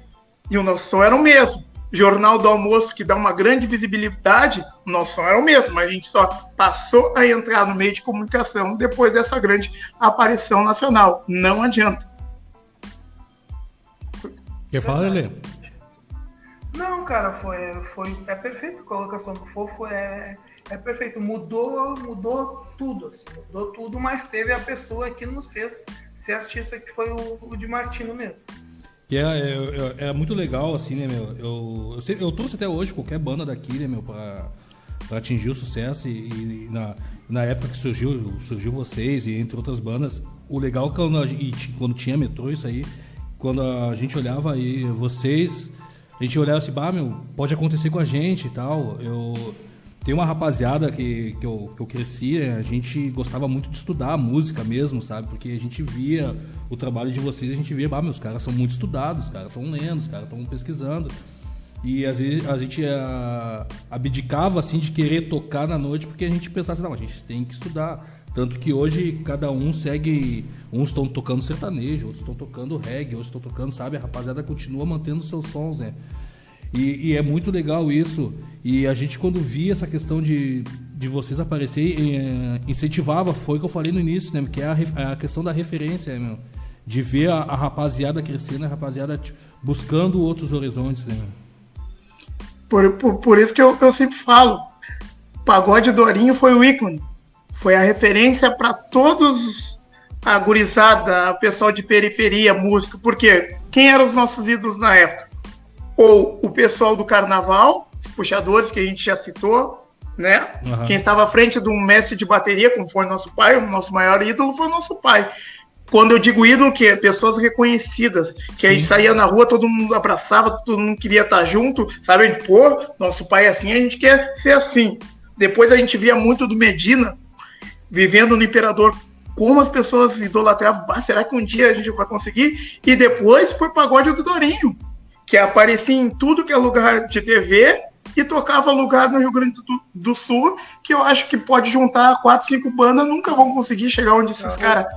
e o nosso som era o mesmo. Jornal do Almoço, que dá uma grande visibilidade, o nosso som era o mesmo, mas a gente só passou a entrar no meio de comunicação depois dessa grande aparição nacional. Não adianta. Quer falar, Lelê? Não, cara, foi, foi é perfeito. A colocação do Fofo é, é perfeito. Mudou, mudou tudo, assim, mudou tudo, mas teve a pessoa que nos fez ser artista, que foi o, o de Martino mesmo. Que é, é, é, é, muito legal, assim, né, meu? Eu, eu, eu trouxe até hoje qualquer banda daqui, né, meu, pra, pra atingir o sucesso. E, e, na, na época que surgiu, surgiu vocês e entre outras bandas, o legal é quando, e, quando tinha metrô, isso aí, quando a gente olhava aí, vocês, a gente olhava assim, bah, meu, pode acontecer com a gente e tal. Eu tem uma rapaziada que, que, eu, que eu cresci, a gente gostava muito de estudar música mesmo, sabe? Porque a gente via o trabalho de vocês, a gente via, ah, meus caras são muito estudados, os caras estão lendo, os caras estão pesquisando. E às vezes a gente a, eh, abdicava assim de querer tocar na noite porque a gente pensava assim, não, a gente tem que estudar. Tanto que hoje cada um segue. Uns estão tocando sertanejo, outros estão tocando reggae, outros estão tocando, sabe? A rapaziada continua mantendo seus sons, né? E, e, é muito legal isso. E a gente, quando via essa questão de, de vocês aparecer, é, incentivava, foi o que eu falei no início, né? Que é a, a questão da referência, meu. De ver a, a rapaziada crescendo, a rapaziada tipo, buscando outros horizontes, né? Por, por, por isso que eu, eu sempre falo, Pagode Dorinho foi o ícone. Foi a referência para todos a gurizada, o pessoal de periferia, música, porque quem eram os nossos ídolos na época? Ou o pessoal do carnaval, os puxadores que a gente já citou, né? Uhum. Quem estava à frente de um mestre de bateria, como foi nosso pai, o nosso maior ídolo foi nosso pai. Quando eu digo ídolo, que é pessoas reconhecidas, que Sim. a gente saía na rua, todo mundo abraçava, todo mundo queria estar junto, sabe? A gente, pô, nosso pai é assim, a gente quer ser assim. Depois a gente via muito do Medina, vivendo no Imperador, como as pessoas idolatravam, ah, será que um dia a gente vai conseguir? E depois foi pagode do Dorinho que aparecia em tudo que é lugar de TV e tocava lugar no Rio Grande do, do Sul, que eu acho que pode juntar quatro, cinco bandas, nunca vão conseguir chegar onde esses caras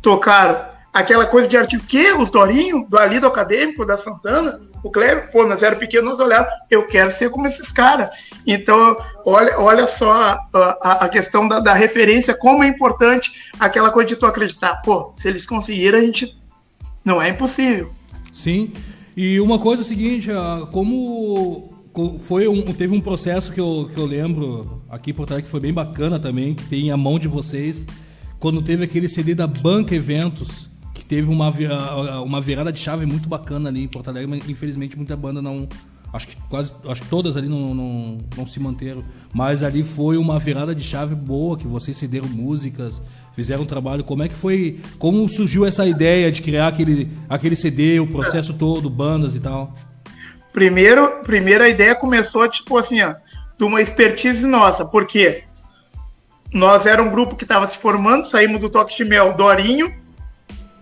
tocaram. Aquela coisa de artista, que os Dorinho, do ali do Acadêmico, da Santana, o Cleber, pô, nós era pequenos, nós olhávamos, eu quero ser como esses caras. Então, olha, olha só a, a, a questão da, da, referência, como é importante aquela coisa de tu acreditar. Pô, se eles conseguiram, a gente. Não é impossível. Sim. E uma coisa é a seguinte, como foi um, teve um processo que eu, que eu lembro aqui por trás que foi bem bacana também, que tem a mão de vocês, quando teve aquele CD da Banca Eventos, que teve uma, uma virada de chave muito bacana ali em Porto Alegre, mas infelizmente muita banda não. Acho que quase. Acho que todas ali não, não, não se manteram. Mas ali foi uma virada de chave boa, que vocês cederam músicas, fizeram um trabalho. Como é que foi? Como surgiu essa ideia de criar aquele, aquele CD, o processo todo, bandas e tal? Primeiro, primeira ideia começou tipo assim, ó, de uma expertise nossa, porque nós era um grupo que estava se formando, saímos do Toque de Mel, Dorinho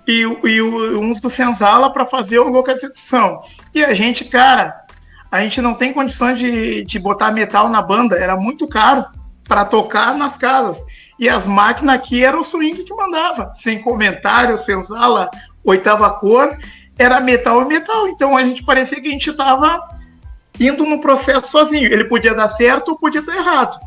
e, e uns do Senzala para fazer o Localização. E a gente, cara, a gente não tem condições de, de botar metal na banda, era muito caro para tocar nas casas. E as máquinas aqui eram o swing que mandava, sem comentário, sem sala, oitava cor, era metal e metal. Então a gente parecia que a gente estava indo no processo sozinho. Ele podia dar certo ou podia dar errado.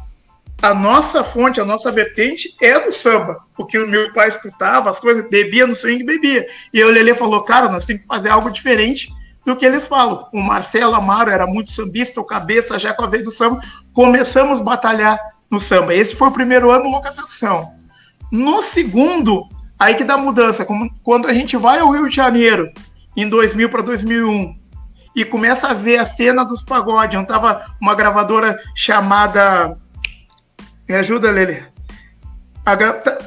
A nossa fonte, a nossa vertente é do samba. Porque o meu pai escutava as coisas, bebia no swing, bebia. E o Lelê falou, cara, nós temos que fazer algo diferente do que eles falam. O Marcelo Amaro era muito sambista, o Cabeça já com a vez do samba. Começamos a batalhar no samba. Esse foi o primeiro ano Louca Sedução. No segundo, aí que dá mudança. Quando a gente vai ao Rio de Janeiro, em 2000 para 2001, e começa a ver a cena dos pagodes, onde tava uma gravadora chamada. Me ajuda, Lele.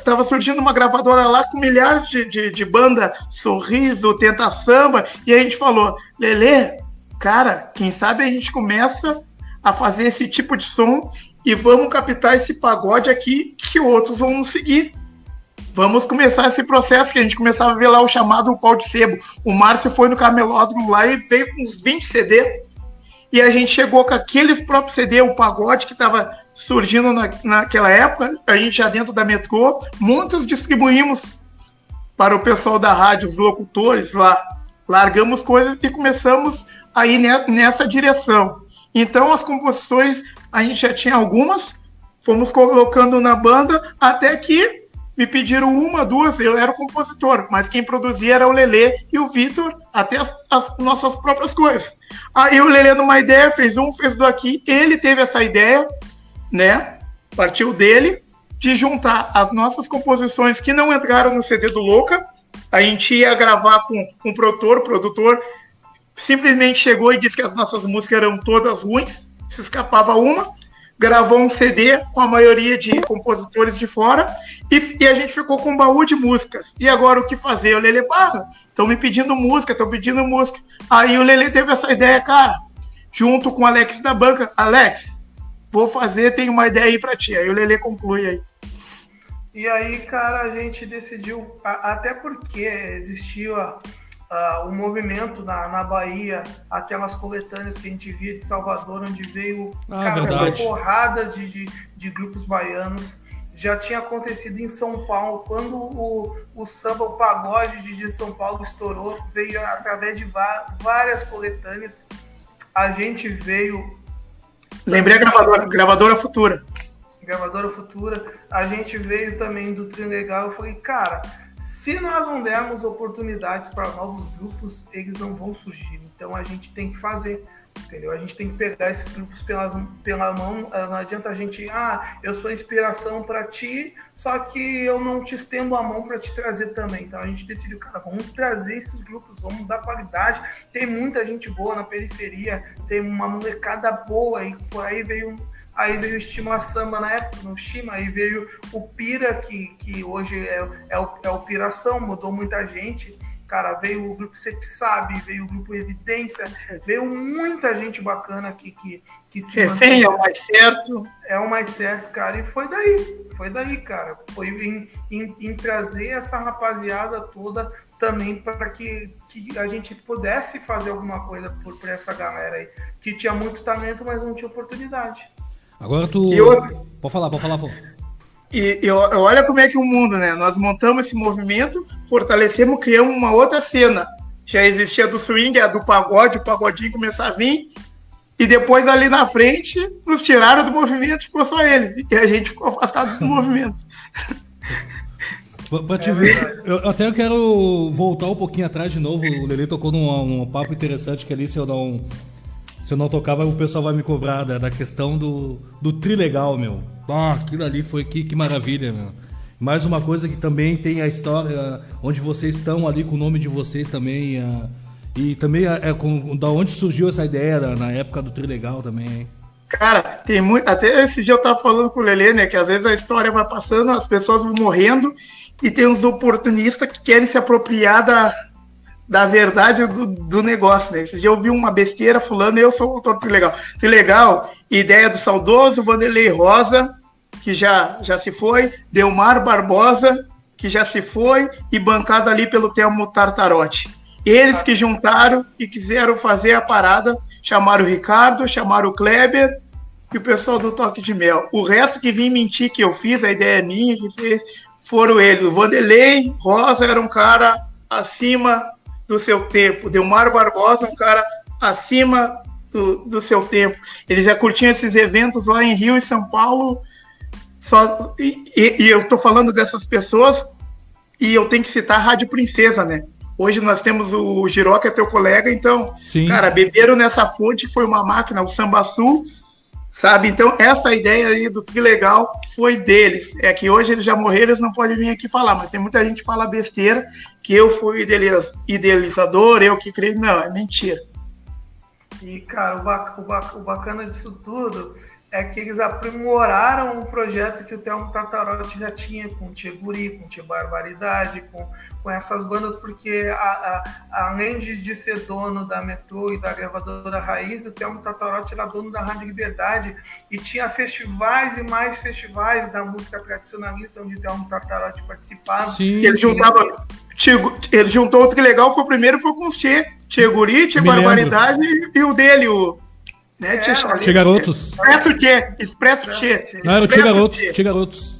Tava surgindo uma gravadora lá com milhares de, de, de banda, Sorriso, Tenta Samba, e a gente falou, Lele, cara, quem sabe a gente começa a fazer esse tipo de som e vamos captar esse pagode aqui que outros vão nos seguir. Vamos começar esse processo que a gente começava a ver lá o chamado pau de sebo. O Márcio foi no camelódromo lá e veio com uns 20 CD. E a gente chegou com aqueles próprios CD, o pagode que estava surgindo na, naquela época, a gente já dentro da metrô, muitos distribuímos para o pessoal da rádio, os locutores lá. Largamos coisas e começamos a ir nessa direção. Então, as composições, a gente já tinha algumas, fomos colocando na banda, até que me pediram uma, duas, eu era o compositor, mas quem produzia era o Lelê e o Vitor, até as, as, nossas próprias coisas. Aí o Lelê numa ideia, fez um, fez do aqui, ele teve essa ideia, né, partiu dele, de juntar as nossas composições que não entraram no CD do Louca, a gente ia gravar com, o produtor, produtor simplesmente chegou e disse que as nossas músicas eram todas ruins, se escapava uma, gravou um CD com a maioria de compositores de fora e, e, a gente ficou com um baú de músicas. E agora o que fazer? O Lele, para, estão me pedindo música, estão pedindo música. Aí o Lele teve essa ideia, cara, junto com o Alex da banca, Alex, vou fazer, tenho uma ideia aí para ti. Aí o Lele conclui aí. E aí, cara, a gente decidiu, até porque existia uh, o movimento na, na Bahia, aquelas coletâneas que a gente via de Salvador, onde veio ah, cara, uma porrada de, de, de, grupos baianos. Já tinha acontecido em São Paulo, quando o, o samba, o pagode de São Paulo estourou, veio através de várias coletâneas. A gente veio. Lembrei a gravadora, gravadora futura. Gravadora futura. A gente veio também do Trem Legal. Eu falei, cara, se nós não dermos oportunidades para novos grupos, eles não vão surgir. Então a gente tem que fazer, entendeu? A gente tem que pegar esses grupos pela, pela mão. Ah, não adianta a gente, ah, eu sou inspiração para ti, só que eu não te estendo a mão para te trazer também. Então a gente decidiu, cara, vamos trazer esses grupos, vamos dar qualidade. Tem muita gente boa na periferia, tem uma molecada boa aí, por aí veio aí veio o Estima Samba na época, no Shima, aí veio o Pira, que, que hoje é, é, o, é o Piração, mudou muita gente. Cara, veio o grupo Você Que Sabe, veio o grupo Evidência, veio muita gente bacana aqui que, que se. Refém é o mais certo. É o mais certo, cara. E foi daí, foi daí, cara. Foi em, em, em trazer essa rapaziada toda também para que, que a gente pudesse fazer alguma coisa por, por essa galera aí, que tinha muito talento, mas não tinha oportunidade. Agora tu. E outra... Pode falar, pode falar, pô. E, e, olha como é que o mundo, né? Nós montamos esse movimento, fortalecemos, criamos uma outra cena. Já existia do swing, a do pagode, o pagodinho começar a vir. E depois ali na frente, nos tiraram do movimento, ficou só ele. E a gente ficou afastado do movimento. Pra te é ver, eu até quero voltar um pouquinho atrás de novo. O Lele tocou num, num papo interessante que ali, se eu um, se eu não tocava, o pessoal vai me cobrar da, da questão do, do trilegal, meu. Ah, aquilo ali foi que, que maravilha, meu. Mais uma coisa que também tem a história onde vocês estão ali com o nome de vocês também. Uh, e também é com, da onde surgiu essa ideia na época do Trilegal também, hein? Cara, tem muito. Até esse dia eu tava falando com o Lelê, né? Que às vezes a história vai passando, as pessoas vão morrendo e tem uns oportunistas que querem se apropriar da, da verdade do, do negócio, né? Esse dia eu vi uma besteira fulano eu sou o autor do legal. Que legal, ideia do saudoso Vanderlei Rosa, que já, já se foi, Delmar Barbosa, que já se foi, e bancada ali pelo Telmo Tartarotti. Eles que juntaram e quiseram fazer a parada, chamaram o Ricardo, chamaram o Kleber e o pessoal do Toque de Mel. O resto que vim mentir que eu fiz, a ideia é minha, que fez, foram eles. O Vanderlei Rosa era um cara acima do seu tempo. Delmar Barbosa, um cara acima do, do seu tempo. Ele já curtia esses eventos lá em Rio e São Paulo. Só, e, e, eu tô falando dessas pessoas e eu tenho que citar a Rádio Princesa, né? Hoje nós temos o Giró, que é teu colega, então, Sim. cara, beberam nessa fonte, foi uma máquina, o Samba Sul, sabe? Então, essa ideia aí do Trilegal foi deles. É que hoje eles já morreram, eles não podem vir aqui falar, mas tem muita gente que fala besteira, que eu fui idealizador, eu que criei. Não, é mentira. E, cara, o, bacana disso tudo é que eles aprimoraram o projeto que o Telmo Tatarotti já tinha com o Tia Guri, com o Tia Barbaridade, com, com essas bandas, porque a, a, além de, de, ser dono da Metrô e da gravadora Raiz, o Thelmo Tatarotti era dono da Rádio Liberdade e tinha festivais e mais festivais da música tradicionalista onde o Thelmo Tatarotti participava. Sim, ele juntava. Ele juntou o legal, foi o primeiro, foi com o Tchê. Tchê Guri, Tchê Barbaridade e, e o dele, o. Né, é, Tchê Garotos. Expresso Tchê. Expresso Tchê. Não, era o Tchê Garotos. Tchê Garotos.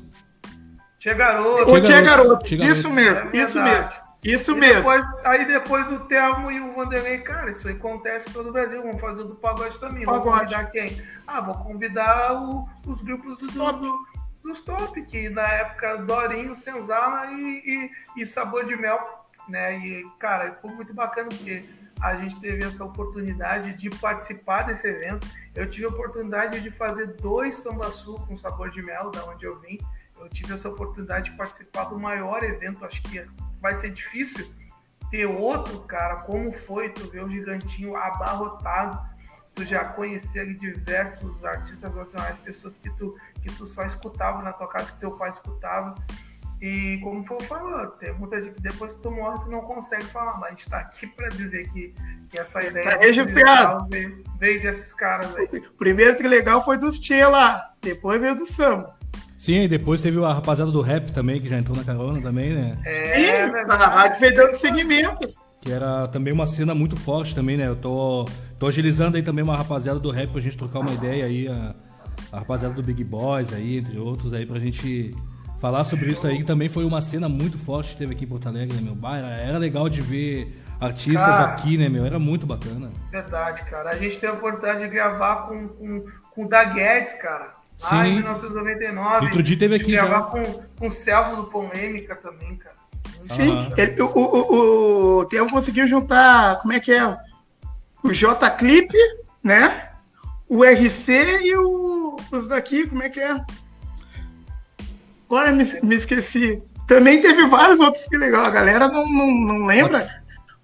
Tia Garoto. O Tia Garoto. Isso mesmo, é isso mesmo. Isso e mesmo. Depois, aí depois o Telmo e o Vanderlei, cara, isso aí acontece em todo o Brasil. Vamos fazer do pagode também. Pagode. Vou convidar quem? Ah, vou convidar o, os grupos do, do, dos top, que na época Dorinho, Senzala e, e, e, Sabor de Mel. Né? E, cara, foi muito bacana porque a gente teve essa oportunidade de participar desse evento. Eu tive a oportunidade de fazer dois samba sul com sabor de mel, da onde eu vim. Eu tive essa oportunidade de participar do maior evento, acho que vai ser difícil ter outro, cara, como foi tu ver o Gigantinho abarrotado, tu já conhecer diversos artistas nacionais, pessoas que tu, que tu só escutava na tua casa, que teu pai escutava, e como tu falou, tem muita gente que depois que tu morre, tu não consegue falar, mas a gente tá aqui para dizer que, que essa ideia tá veio, veio desses caras aí. O primeiro que legal foi dos Tia lá, depois veio do Samba. Sim, e depois teve a rapaziada do rap também, que já entrou na carona também, né? É, Sim, a rádio veio dando seguimento. Que era também uma cena muito forte também, né? Eu tô, tô agilizando aí também uma rapaziada do rap pra gente trocar uma ideia aí, a, a rapaziada do Big Boys aí, entre outros aí, pra gente falar sobre isso aí, que também foi uma cena muito forte que teve aqui em Porto Alegre, né, meu? bairro. era legal de ver artistas cara, aqui, né, meu? Era muito bacana. Verdade, cara. A gente teve a oportunidade de gravar com, com, com o Da Guedes, cara. Sim. Lá em 1999. Outro dia teve aqui já. Com, com o Celso do Polêmica também, cara. Sim, ele, o, o, o Theo conseguiu juntar, como é que é? O J Clip, né? O RC e o, os daqui, como é que é? Agora me, me esqueci. Também teve vários outros que legal, a galera não, não, não lembra,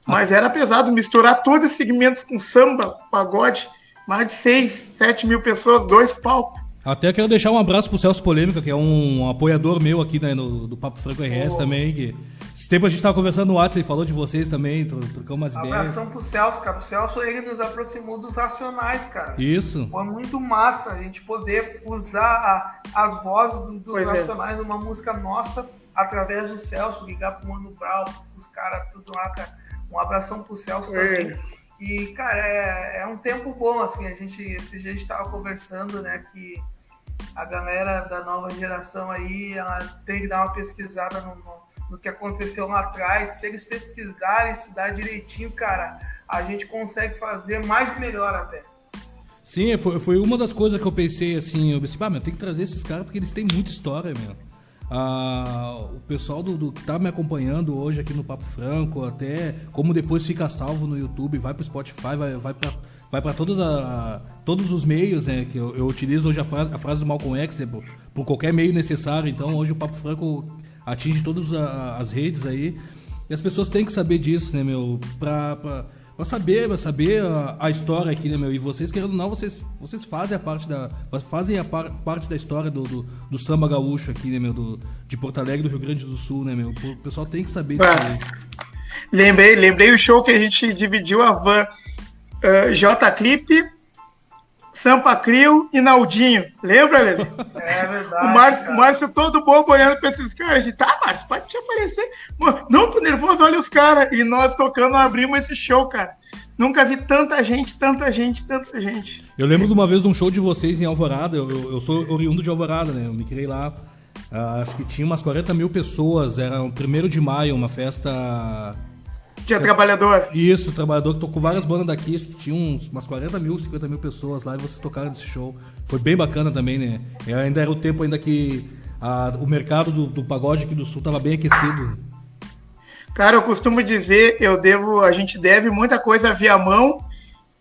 mas era pesado misturar todos os segmentos com samba, pagode, mais de 6, 7 mil pessoas, dois palcos. Até quero deixar um abraço pro Celso Polêmica, que é um apoiador meu aqui né, no, do Papo Franco RS oh. também. Que esse tempo a gente tava conversando no WhatsApp e falou de vocês também, trocamos umas ideias. Abração pro Celso, cara. O Celso ele nos aproximou dos racionais, cara. Isso. Foi muito massa a gente poder usar a, as vozes do, dos pois racionais é. numa música nossa através do Celso, ligar pro Mano Brown, os caras tudo lá, cara. Um abração pro Celso é. também. E, cara, é, é um tempo bom, assim, a gente, esse dia a gente tava conversando, né, que a galera da nova geração aí, ela tem que dar uma pesquisada no, no, no que aconteceu lá atrás. Se eles pesquisarem, estudar direitinho, cara, a gente consegue fazer mais melhor até. Sim, foi, foi uma das coisas que eu pensei assim, eu pensei, ah, meu, tem que trazer esses caras porque eles têm muita história, meu. Ah, o pessoal do, do, que tá me acompanhando hoje aqui no Papo Franco, até como depois fica salvo no YouTube, vai pro Spotify, vai, vai pra, vai para todos, todos os meios, né? Que eu, eu utilizo hoje a frase, a frase do Malcolm X, né, por, por, qualquer meio necessário. Então hoje o Papo Franco atinge todas as redes aí. E as pessoas têm que saber disso, né, meu? Pra, pra, pra saber, pra saber a, a, história aqui, né, meu? E vocês, querendo ou não, vocês, vocês fazem a parte da. Fazem a par, parte da história do, do, do, samba gaúcho aqui, né, meu? Do, de Porto Alegre, do Rio Grande do Sul, né, meu? O pessoal tem que saber disso aí. Lembrei, lembrei o show que a gente dividiu a van uh, J Clip, Sampa Crio e Naldinho. Lembra, Lele? É verdade. O Márcio, o Márcio todo bom olhando pra esses caras. De, tá, Márcio, pode te aparecer. Mano, não tô nervoso, olha os caras. E nós tocando, abrimos esse show, cara. Nunca vi tanta gente, tanta gente, tanta gente. Eu lembro de uma vez de um show de vocês em Alvorada. Eu, eu, eu sou oriundo de Alvorada, né? Eu me criei lá. Uh, acho que tinha umas 40 mil pessoas. Era o primeiro de maio, uma festa tinha é, trabalhador. Isso, trabalhador que tocou várias bandas daqui, tinha uns, umas 40 mil, 50 mil pessoas lá e vocês tocaram nesse show. Foi bem bacana também, né? E ainda era o tempo ainda que a, o mercado do, do pagode aqui do sul estava bem aquecido. Cara, eu costumo dizer, eu devo, a gente deve muita coisa via mão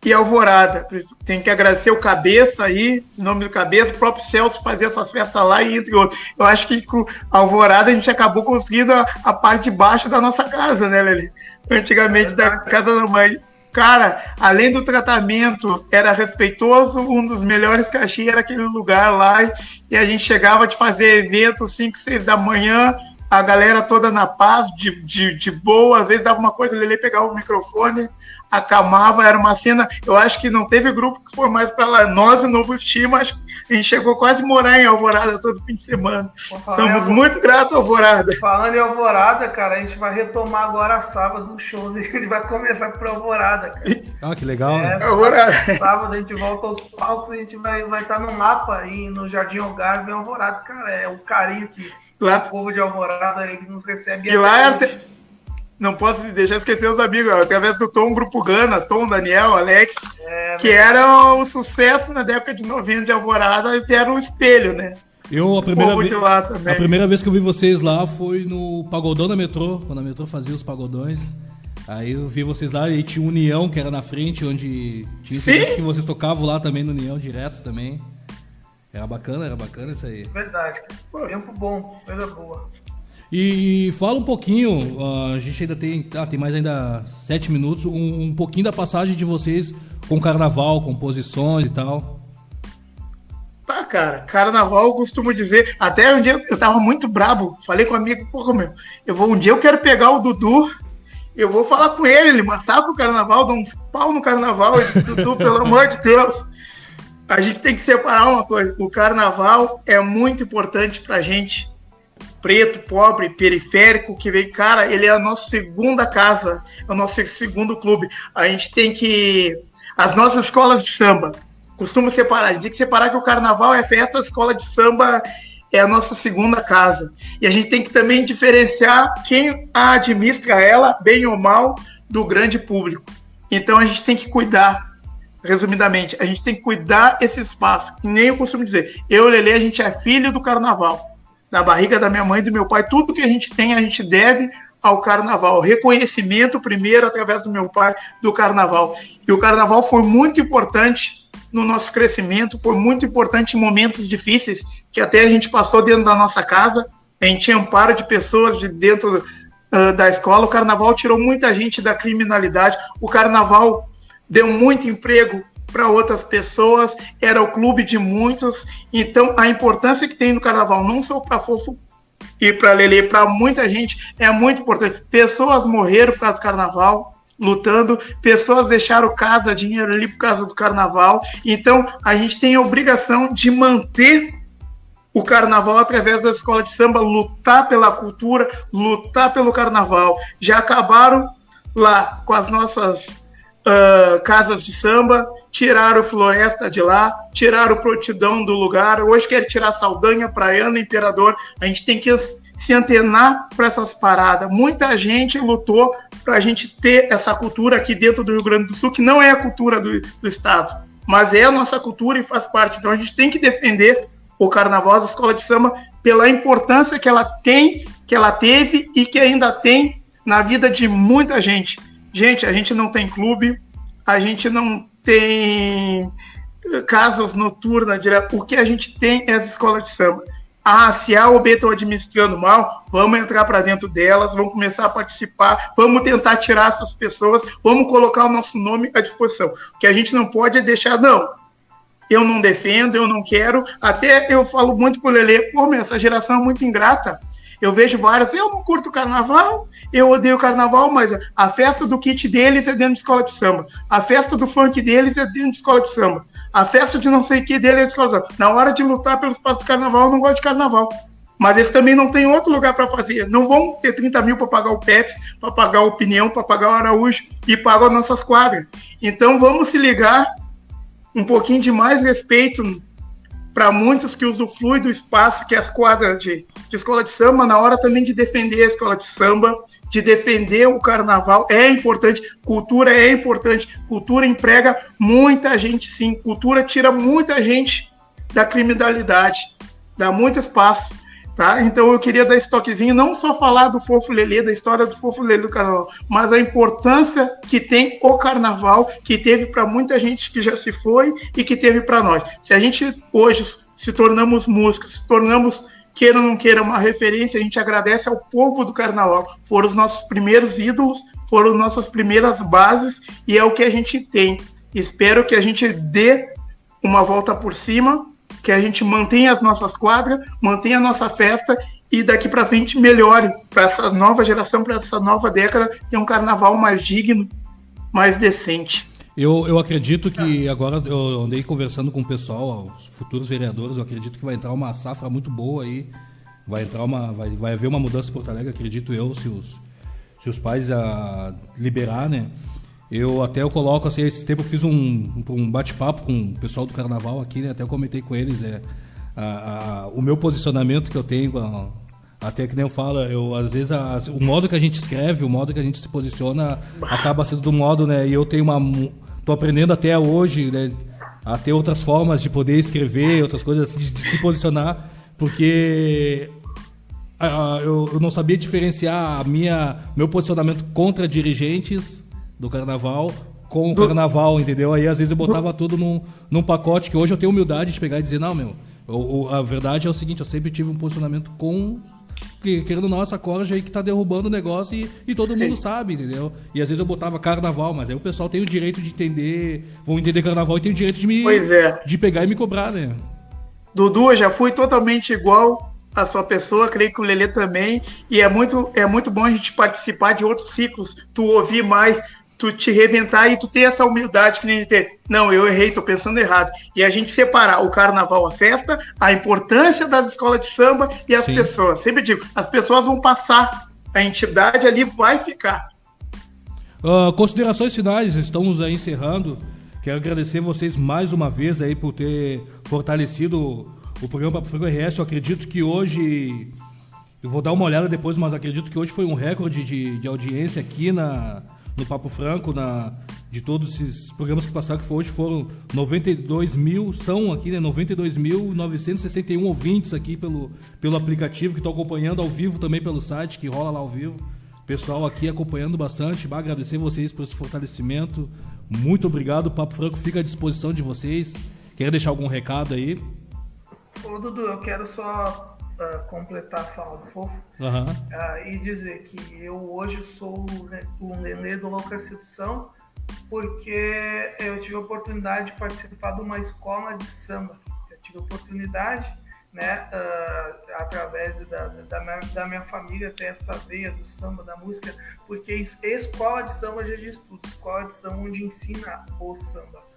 e Alvorada. Tem que agradecer o Cabeça aí, nome do Cabeça, o próprio Celso fazer essas festas lá e entre outros. Eu acho que com Alvorada a gente acabou conseguindo a, a parte de baixo da nossa casa, né, Leli? Antigamente da casa da mãe. Cara, além do tratamento, era respeitoso, um dos melhores que era aquele lugar lá, e a gente chegava de fazer evento 5, 6 da manhã, a galera toda na paz, de, de, de boa, às vezes dava uma coisa, ele pegava o microfone, acalmava, era uma cena, eu acho que não teve grupo que foi mais para lá, nós, o Novo Estima, acho que a gente chegou quase a morar em Alvorada todo fim de semana. Somos muito gratos, Alvorada. Falando em Alvorada, cara, a gente vai retomar agora sábado os shows e a gente vai começar por Alvorada, cara. Ah, que legal, é, né? Alvorada. Sábado a gente volta aos palcos, a gente vai estar vai tá no mapa aí no Jardim Algarve em Alvorada, cara, é o carinho que lá, o povo de Alvorada aí nos recebe. E lá é não posso deixar esquecer os amigos, através do Tom Grupo Gana, Tom, Daniel, Alex, é, que era o sucesso na década de 90 de Alvorada, e era um espelho, né? Eu, a primeira, vez, a primeira vez que eu vi vocês lá foi no Pagodão da Metrô, quando a Metrô fazia os pagodões. Aí eu vi vocês lá e tinha União, que era na frente, onde tinha Sim? que vocês tocavam lá também no União direto também. Era bacana, era bacana isso aí. Verdade, tempo bom, coisa boa. E fala um pouquinho, a gente ainda tem, ah, tem mais ainda sete minutos, um, um pouquinho da passagem de vocês com carnaval, composições e tal. Tá, cara, carnaval eu costumo dizer, até um dia eu tava muito brabo, falei com um amigo, porra, meu, eu vou, um dia eu quero pegar o Dudu, eu vou falar com ele, ele massacra o carnaval, dá uns pau no carnaval, eu disse, Dudu, pelo amor de Deus, a gente tem que separar uma coisa, o carnaval é muito importante pra gente, preto, pobre, periférico, que vem, cara, ele é a nossa segunda casa, é o nosso segundo clube. A gente tem que. As nossas escolas de samba costumam separar. A gente tem que separar que o carnaval é festa, a escola de samba é a nossa segunda casa. E a gente tem que também diferenciar quem administra ela, bem ou mal, do grande público. Então a gente tem que cuidar. Resumidamente, a gente tem que cuidar esse espaço. Que nem eu costumo dizer. Eu Lele, a gente é filho do carnaval da barriga da minha mãe e do meu pai, tudo que a gente tem, a gente deve ao carnaval. Reconhecimento primeiro através do meu pai do carnaval. E o carnaval foi muito importante no nosso crescimento, foi muito importante em momentos difíceis que até a gente passou dentro da nossa casa. A gente tinha amparo de pessoas de dentro uh, da escola. O carnaval tirou muita gente da criminalidade. O carnaval deu muito emprego para outras pessoas, era o clube de muitos. Então, a importância que tem no carnaval, não só para Fofo e para Lele, para muita gente, é muito importante. Pessoas morreram por causa do carnaval, lutando, pessoas deixaram casa, dinheiro ali por causa do carnaval. Então, a gente tem a obrigação de manter o carnaval através da escola de samba, lutar pela cultura, lutar pelo carnaval. Já acabaram lá com as nossas uh, casas de samba, tiraram Floresta de lá, tiraram Protidão do lugar, hoje quer tirar Saldanha, Praiana, Imperador. A gente tem que se antenar para essas paradas. Muita gente lutou para a gente ter essa cultura aqui dentro do Rio Grande do Sul, que não é a cultura do, do Estado, mas é a nossa cultura e faz parte. Então a gente tem que defender o Carnaval da Escola de Samba pela importância que ela tem, que ela teve e que ainda tem na vida de muita gente. Gente, a gente não tem clube, a gente não tem casas noturnas. O que a gente tem é as escolas de samba. Ah, se A ou B estão administrando mal, vamos entrar para dentro delas, vamos começar a participar, vamos tentar tirar essas pessoas, vamos colocar o nosso nome à disposição. O que a gente não pode é deixar, não. Eu não defendo, eu não quero. Até eu falo muito pro Lele, pô, meu, essa geração é muito ingrata. Eu vejo várias, eu não curto carnaval, eu odeio carnaval, mas a festa do kit deles é dentro de escola de samba. A festa do funk deles é dentro de escola de samba. A festa de não sei o que dele é de escola de samba. Na hora de lutar pelo espaço do carnaval, eu não gosto de carnaval. Mas eles também não têm outro lugar para fazer. Não vão ter 30 mil para pagar o PEP, para pagar o Opinião, para pagar o Araújo e pagar as nossas quadras. Então vamos se ligar um pouquinho de mais respeito para muitos que usufruem do espaço que é as quadras de, de escola de samba, na hora também de defender a escola de samba, de defender o carnaval. É importante, cultura é importante, cultura emprega muita gente, sim. Cultura tira muita gente da criminalidade, dá muito espaço. Tá? Então eu queria dar esse toquezinho, não só falar do Fofo Lelê, da história do Fofo Lelê do carnaval, mas a importância que tem o carnaval, que teve para muita gente que já se foi e que teve para nós. Se a gente hoje se tornamos músicos, se tornamos, queira ou não queira, uma referência, a gente agradece ao povo do carnaval. Foram os nossos primeiros ídolos, foram nossas primeiras bases e é o que a gente tem. Espero que a gente dê uma volta por cima que a gente mantenha as nossas quadras, mantenha a nossa festa e daqui para frente melhore para essa nova geração, para essa nova década, ter um carnaval mais digno, mais decente. Eu, eu acredito que agora eu andei conversando com o pessoal, os futuros vereadores, eu acredito que vai entrar uma safra muito boa aí. Vai entrar uma. Vai, vai haver uma mudança em Porto Alegre, acredito eu, se os, se os pais a, liberar, né? Eu até eu coloco assim, esse tempo eu fiz um, um bate-papo com o pessoal do carnaval aqui, né? Até eu comentei com eles, é, a, a, o meu posicionamento que eu tenho, a, até que nem eu falo, eu às vezes o modo que a gente escreve, o modo que a gente se posiciona acaba sendo do modo, né? E eu tenho uma tô aprendendo até hoje, né, a ter outras formas de poder escrever, outras coisas assim, de, de se posicionar, porque uh, eu, eu, não sabia diferenciar a minha, meu posicionamento contra dirigentes do carnaval com o do... carnaval, entendeu? Aí às vezes eu botava tudo num, num pacote que hoje eu tenho humildade de pegar e dizer, não, meu, a verdade é o seguinte, eu sempre tive um posicionamento com porque, querendo ou não, essa corja aí que tá derrubando o negócio e, e todo mundo sabe, entendeu? E às vezes eu botava carnaval, mas aí o pessoal tem o direito de entender, vão entender carnaval e tem o direito de me é. de pegar e me cobrar, né? Dudu, eu já fui totalmente igual a sua pessoa, creio que o Lelê também, e é muito, é muito bom a gente participar de outros ciclos, tu ouvir mais, tu te reventar e tu ter essa humildade que nem ter. Não, eu errei, tô pensando errado. E a gente separar o carnaval, a festa, a importância das escolas de samba e as Sim. pessoas. Sempre digo, as pessoas vão passar, a entidade ali vai ficar. Uh, considerações finais, estamos aí encerrando. Quero agradecer vocês mais uma vez aí por ter fortalecido o programa Papo Franco RS. Eu acredito que hoje. Eu vou dar uma olhada depois, mas acredito que hoje foi um recorde de, de audiência aqui na, no Papo Franco, na, de todos esses programas que passaram, que foi hoje foram 92 mil, são aqui, né? 92.961 ouvintes aqui pelo, pelo aplicativo, que estão acompanhando ao vivo também pelo site, que rola lá ao vivo. Pessoal aqui acompanhando bastante. Vai agradecer vocês por esse fortalecimento. Muito obrigado. O Papo Franco fica à disposição de vocês. Quer deixar algum recado aí? Ô, Dudu, eu quero só uh, completar a fala do Fofo uhum. uh, e dizer que eu hoje sou um Nenê do Louca Sedução porque eu tive a oportunidade de participar de uma escola de samba. Eu tive a oportunidade, né, uh, através da, da, minha, da minha família, ter essa veia do samba, da música, porque isso, escola de samba já diz tudo, escola de samba onde ensina o samba.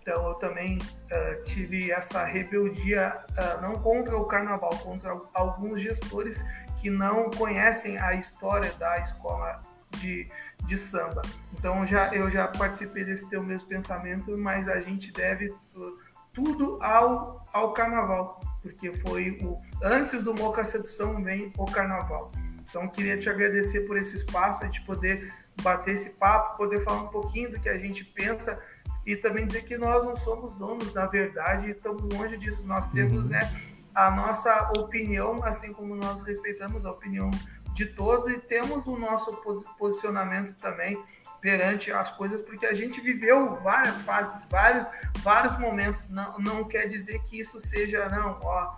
Então eu também uh, tive essa rebeldia, uh, não contra o carnaval, contra alguns gestores que não conhecem a história da escola de, de samba. Então já, eu já participei desse teu mesmo pensamento, mas a gente deve uh, tudo ao, ao carnaval, porque foi o antes do Moca Sedução vem o carnaval. Então queria te agradecer por esse espaço, a gente poder bater esse papo, poder falar um pouquinho do que a gente pensa e também dizer que nós não somos donos da verdade, estamos longe disso. Nós temos uhum. né, a nossa opinião, assim como nós respeitamos a opinião de todos e temos o nosso posicionamento também perante as coisas, porque a gente viveu várias fases, vários, vários momentos. Não, não quer dizer que isso seja, não, ó,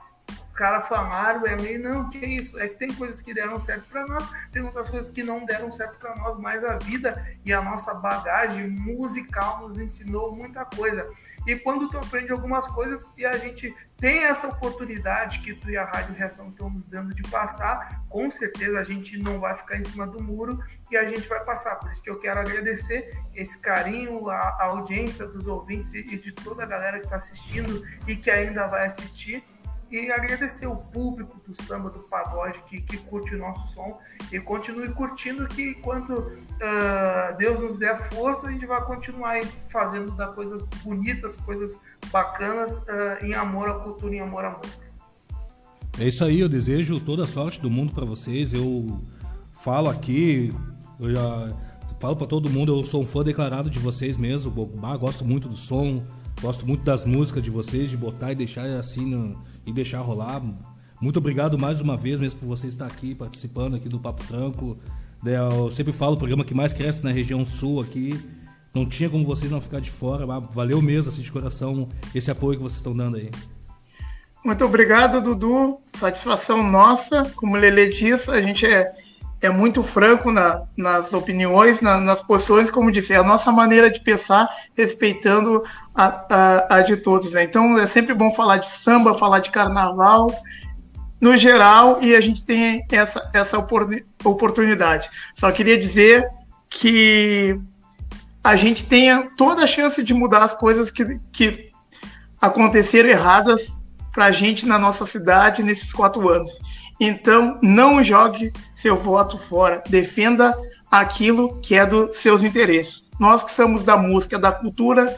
cara falaram, é meio, não, que isso? É que tem coisas que deram certo para nós, tem outras coisas que não deram certo para nós, mas a vida e a nossa bagagem musical nos ensinou muita coisa. E quando tu aprende algumas coisas e a gente tem essa oportunidade que tu e a Rádio Reação estão nos dando de passar, com certeza a gente não vai ficar em cima do muro e a gente vai passar. Por isso que eu quero agradecer esse carinho, a, a audiência dos ouvintes e de toda a galera que está assistindo e que ainda vai assistir e agradecer o público do samba, do pagode que, que curte o nosso som e continue curtindo que enquanto uh, Deus nos der força, a gente vai continuar fazendo da coisas bonitas, coisas bacanas uh, em amor à cultura, em amor à música. É isso aí, eu desejo toda a sorte do mundo para vocês. Eu falo aqui, eu já falo para todo mundo, eu sou um fã declarado de vocês mesmo. Gosto muito do som, gosto muito das músicas de vocês, de botar e deixar assim no, e deixar rolar. Muito obrigado mais uma vez mesmo por você estar aqui participando aqui do Papo Franco. Né, eu sempre falo o programa que mais cresce na região sul aqui. Não tinha como vocês não ficar de fora. Valeu mesmo assim de coração esse apoio que vocês estão dando aí. Muito obrigado, Dudu. Satisfação nossa. Como o Lele disse, a gente é é muito franco na, nas opiniões, na, nas posições, como disse, é a nossa maneira de pensar, respeitando a, a, a de todos. Né? Então é sempre bom falar de samba, falar de carnaval. no geral e a gente tem essa, essa oportunidade. Só queria dizer que a gente tenha toda a chance de mudar as coisas que, que aconteceram erradas para a gente na nossa cidade nesses quatro anos. Então, não jogue seu voto fora. Defenda aquilo que é dos seus interesses. Nós que somos da música, da cultura,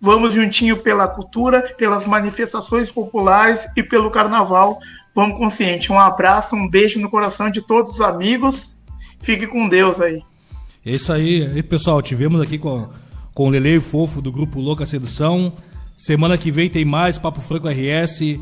vamos juntinho pela cultura, pelas manifestações populares e pelo carnaval. Vamos consciente. Um abraço, um beijo no coração de todos os amigos. Fique com Deus aí. É isso aí. E, pessoal, tivemos aqui com, com o Lele Fofo do grupo Louca Sedução. Semana que vem tem mais Papo Franco RS.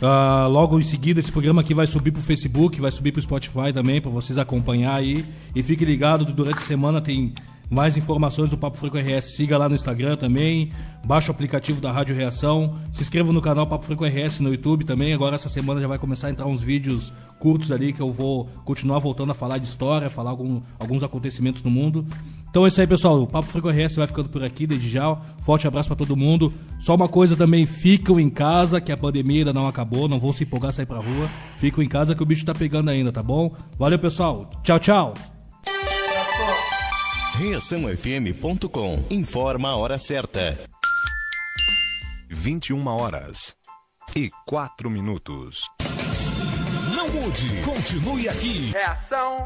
Uh, logo em seguida, esse programa aqui vai subir pro Facebook, vai subir pro Spotify também, para vocês acompanhar aí. E fique ligado, durante a semana tem mais informações do Papo Franco RS, siga lá no Instagram também. Baixe o aplicativo da Rádio Reação. Se inscreva no canal Papo Franco RS no YouTube também. Agora essa semana já vai começar a entrar uns vídeos curtos ali que eu vou continuar voltando a falar de história, falar algum, alguns acontecimentos no mundo. Então é isso aí, pessoal. O Papo Franco RS vai ficando por aqui desde já. Forte abraço para todo mundo. Só uma coisa também, ficam em casa, que a pandemia ainda não acabou. Não vão se empolgar sair pra rua. Ficam em casa que o bicho tá pegando ainda, tá bom? Valeu, pessoal. Tchau, tchau. ReaçãoFM.com informa a hora certa. 21 horas e 4 minutos. Não mude, continue aqui. Reação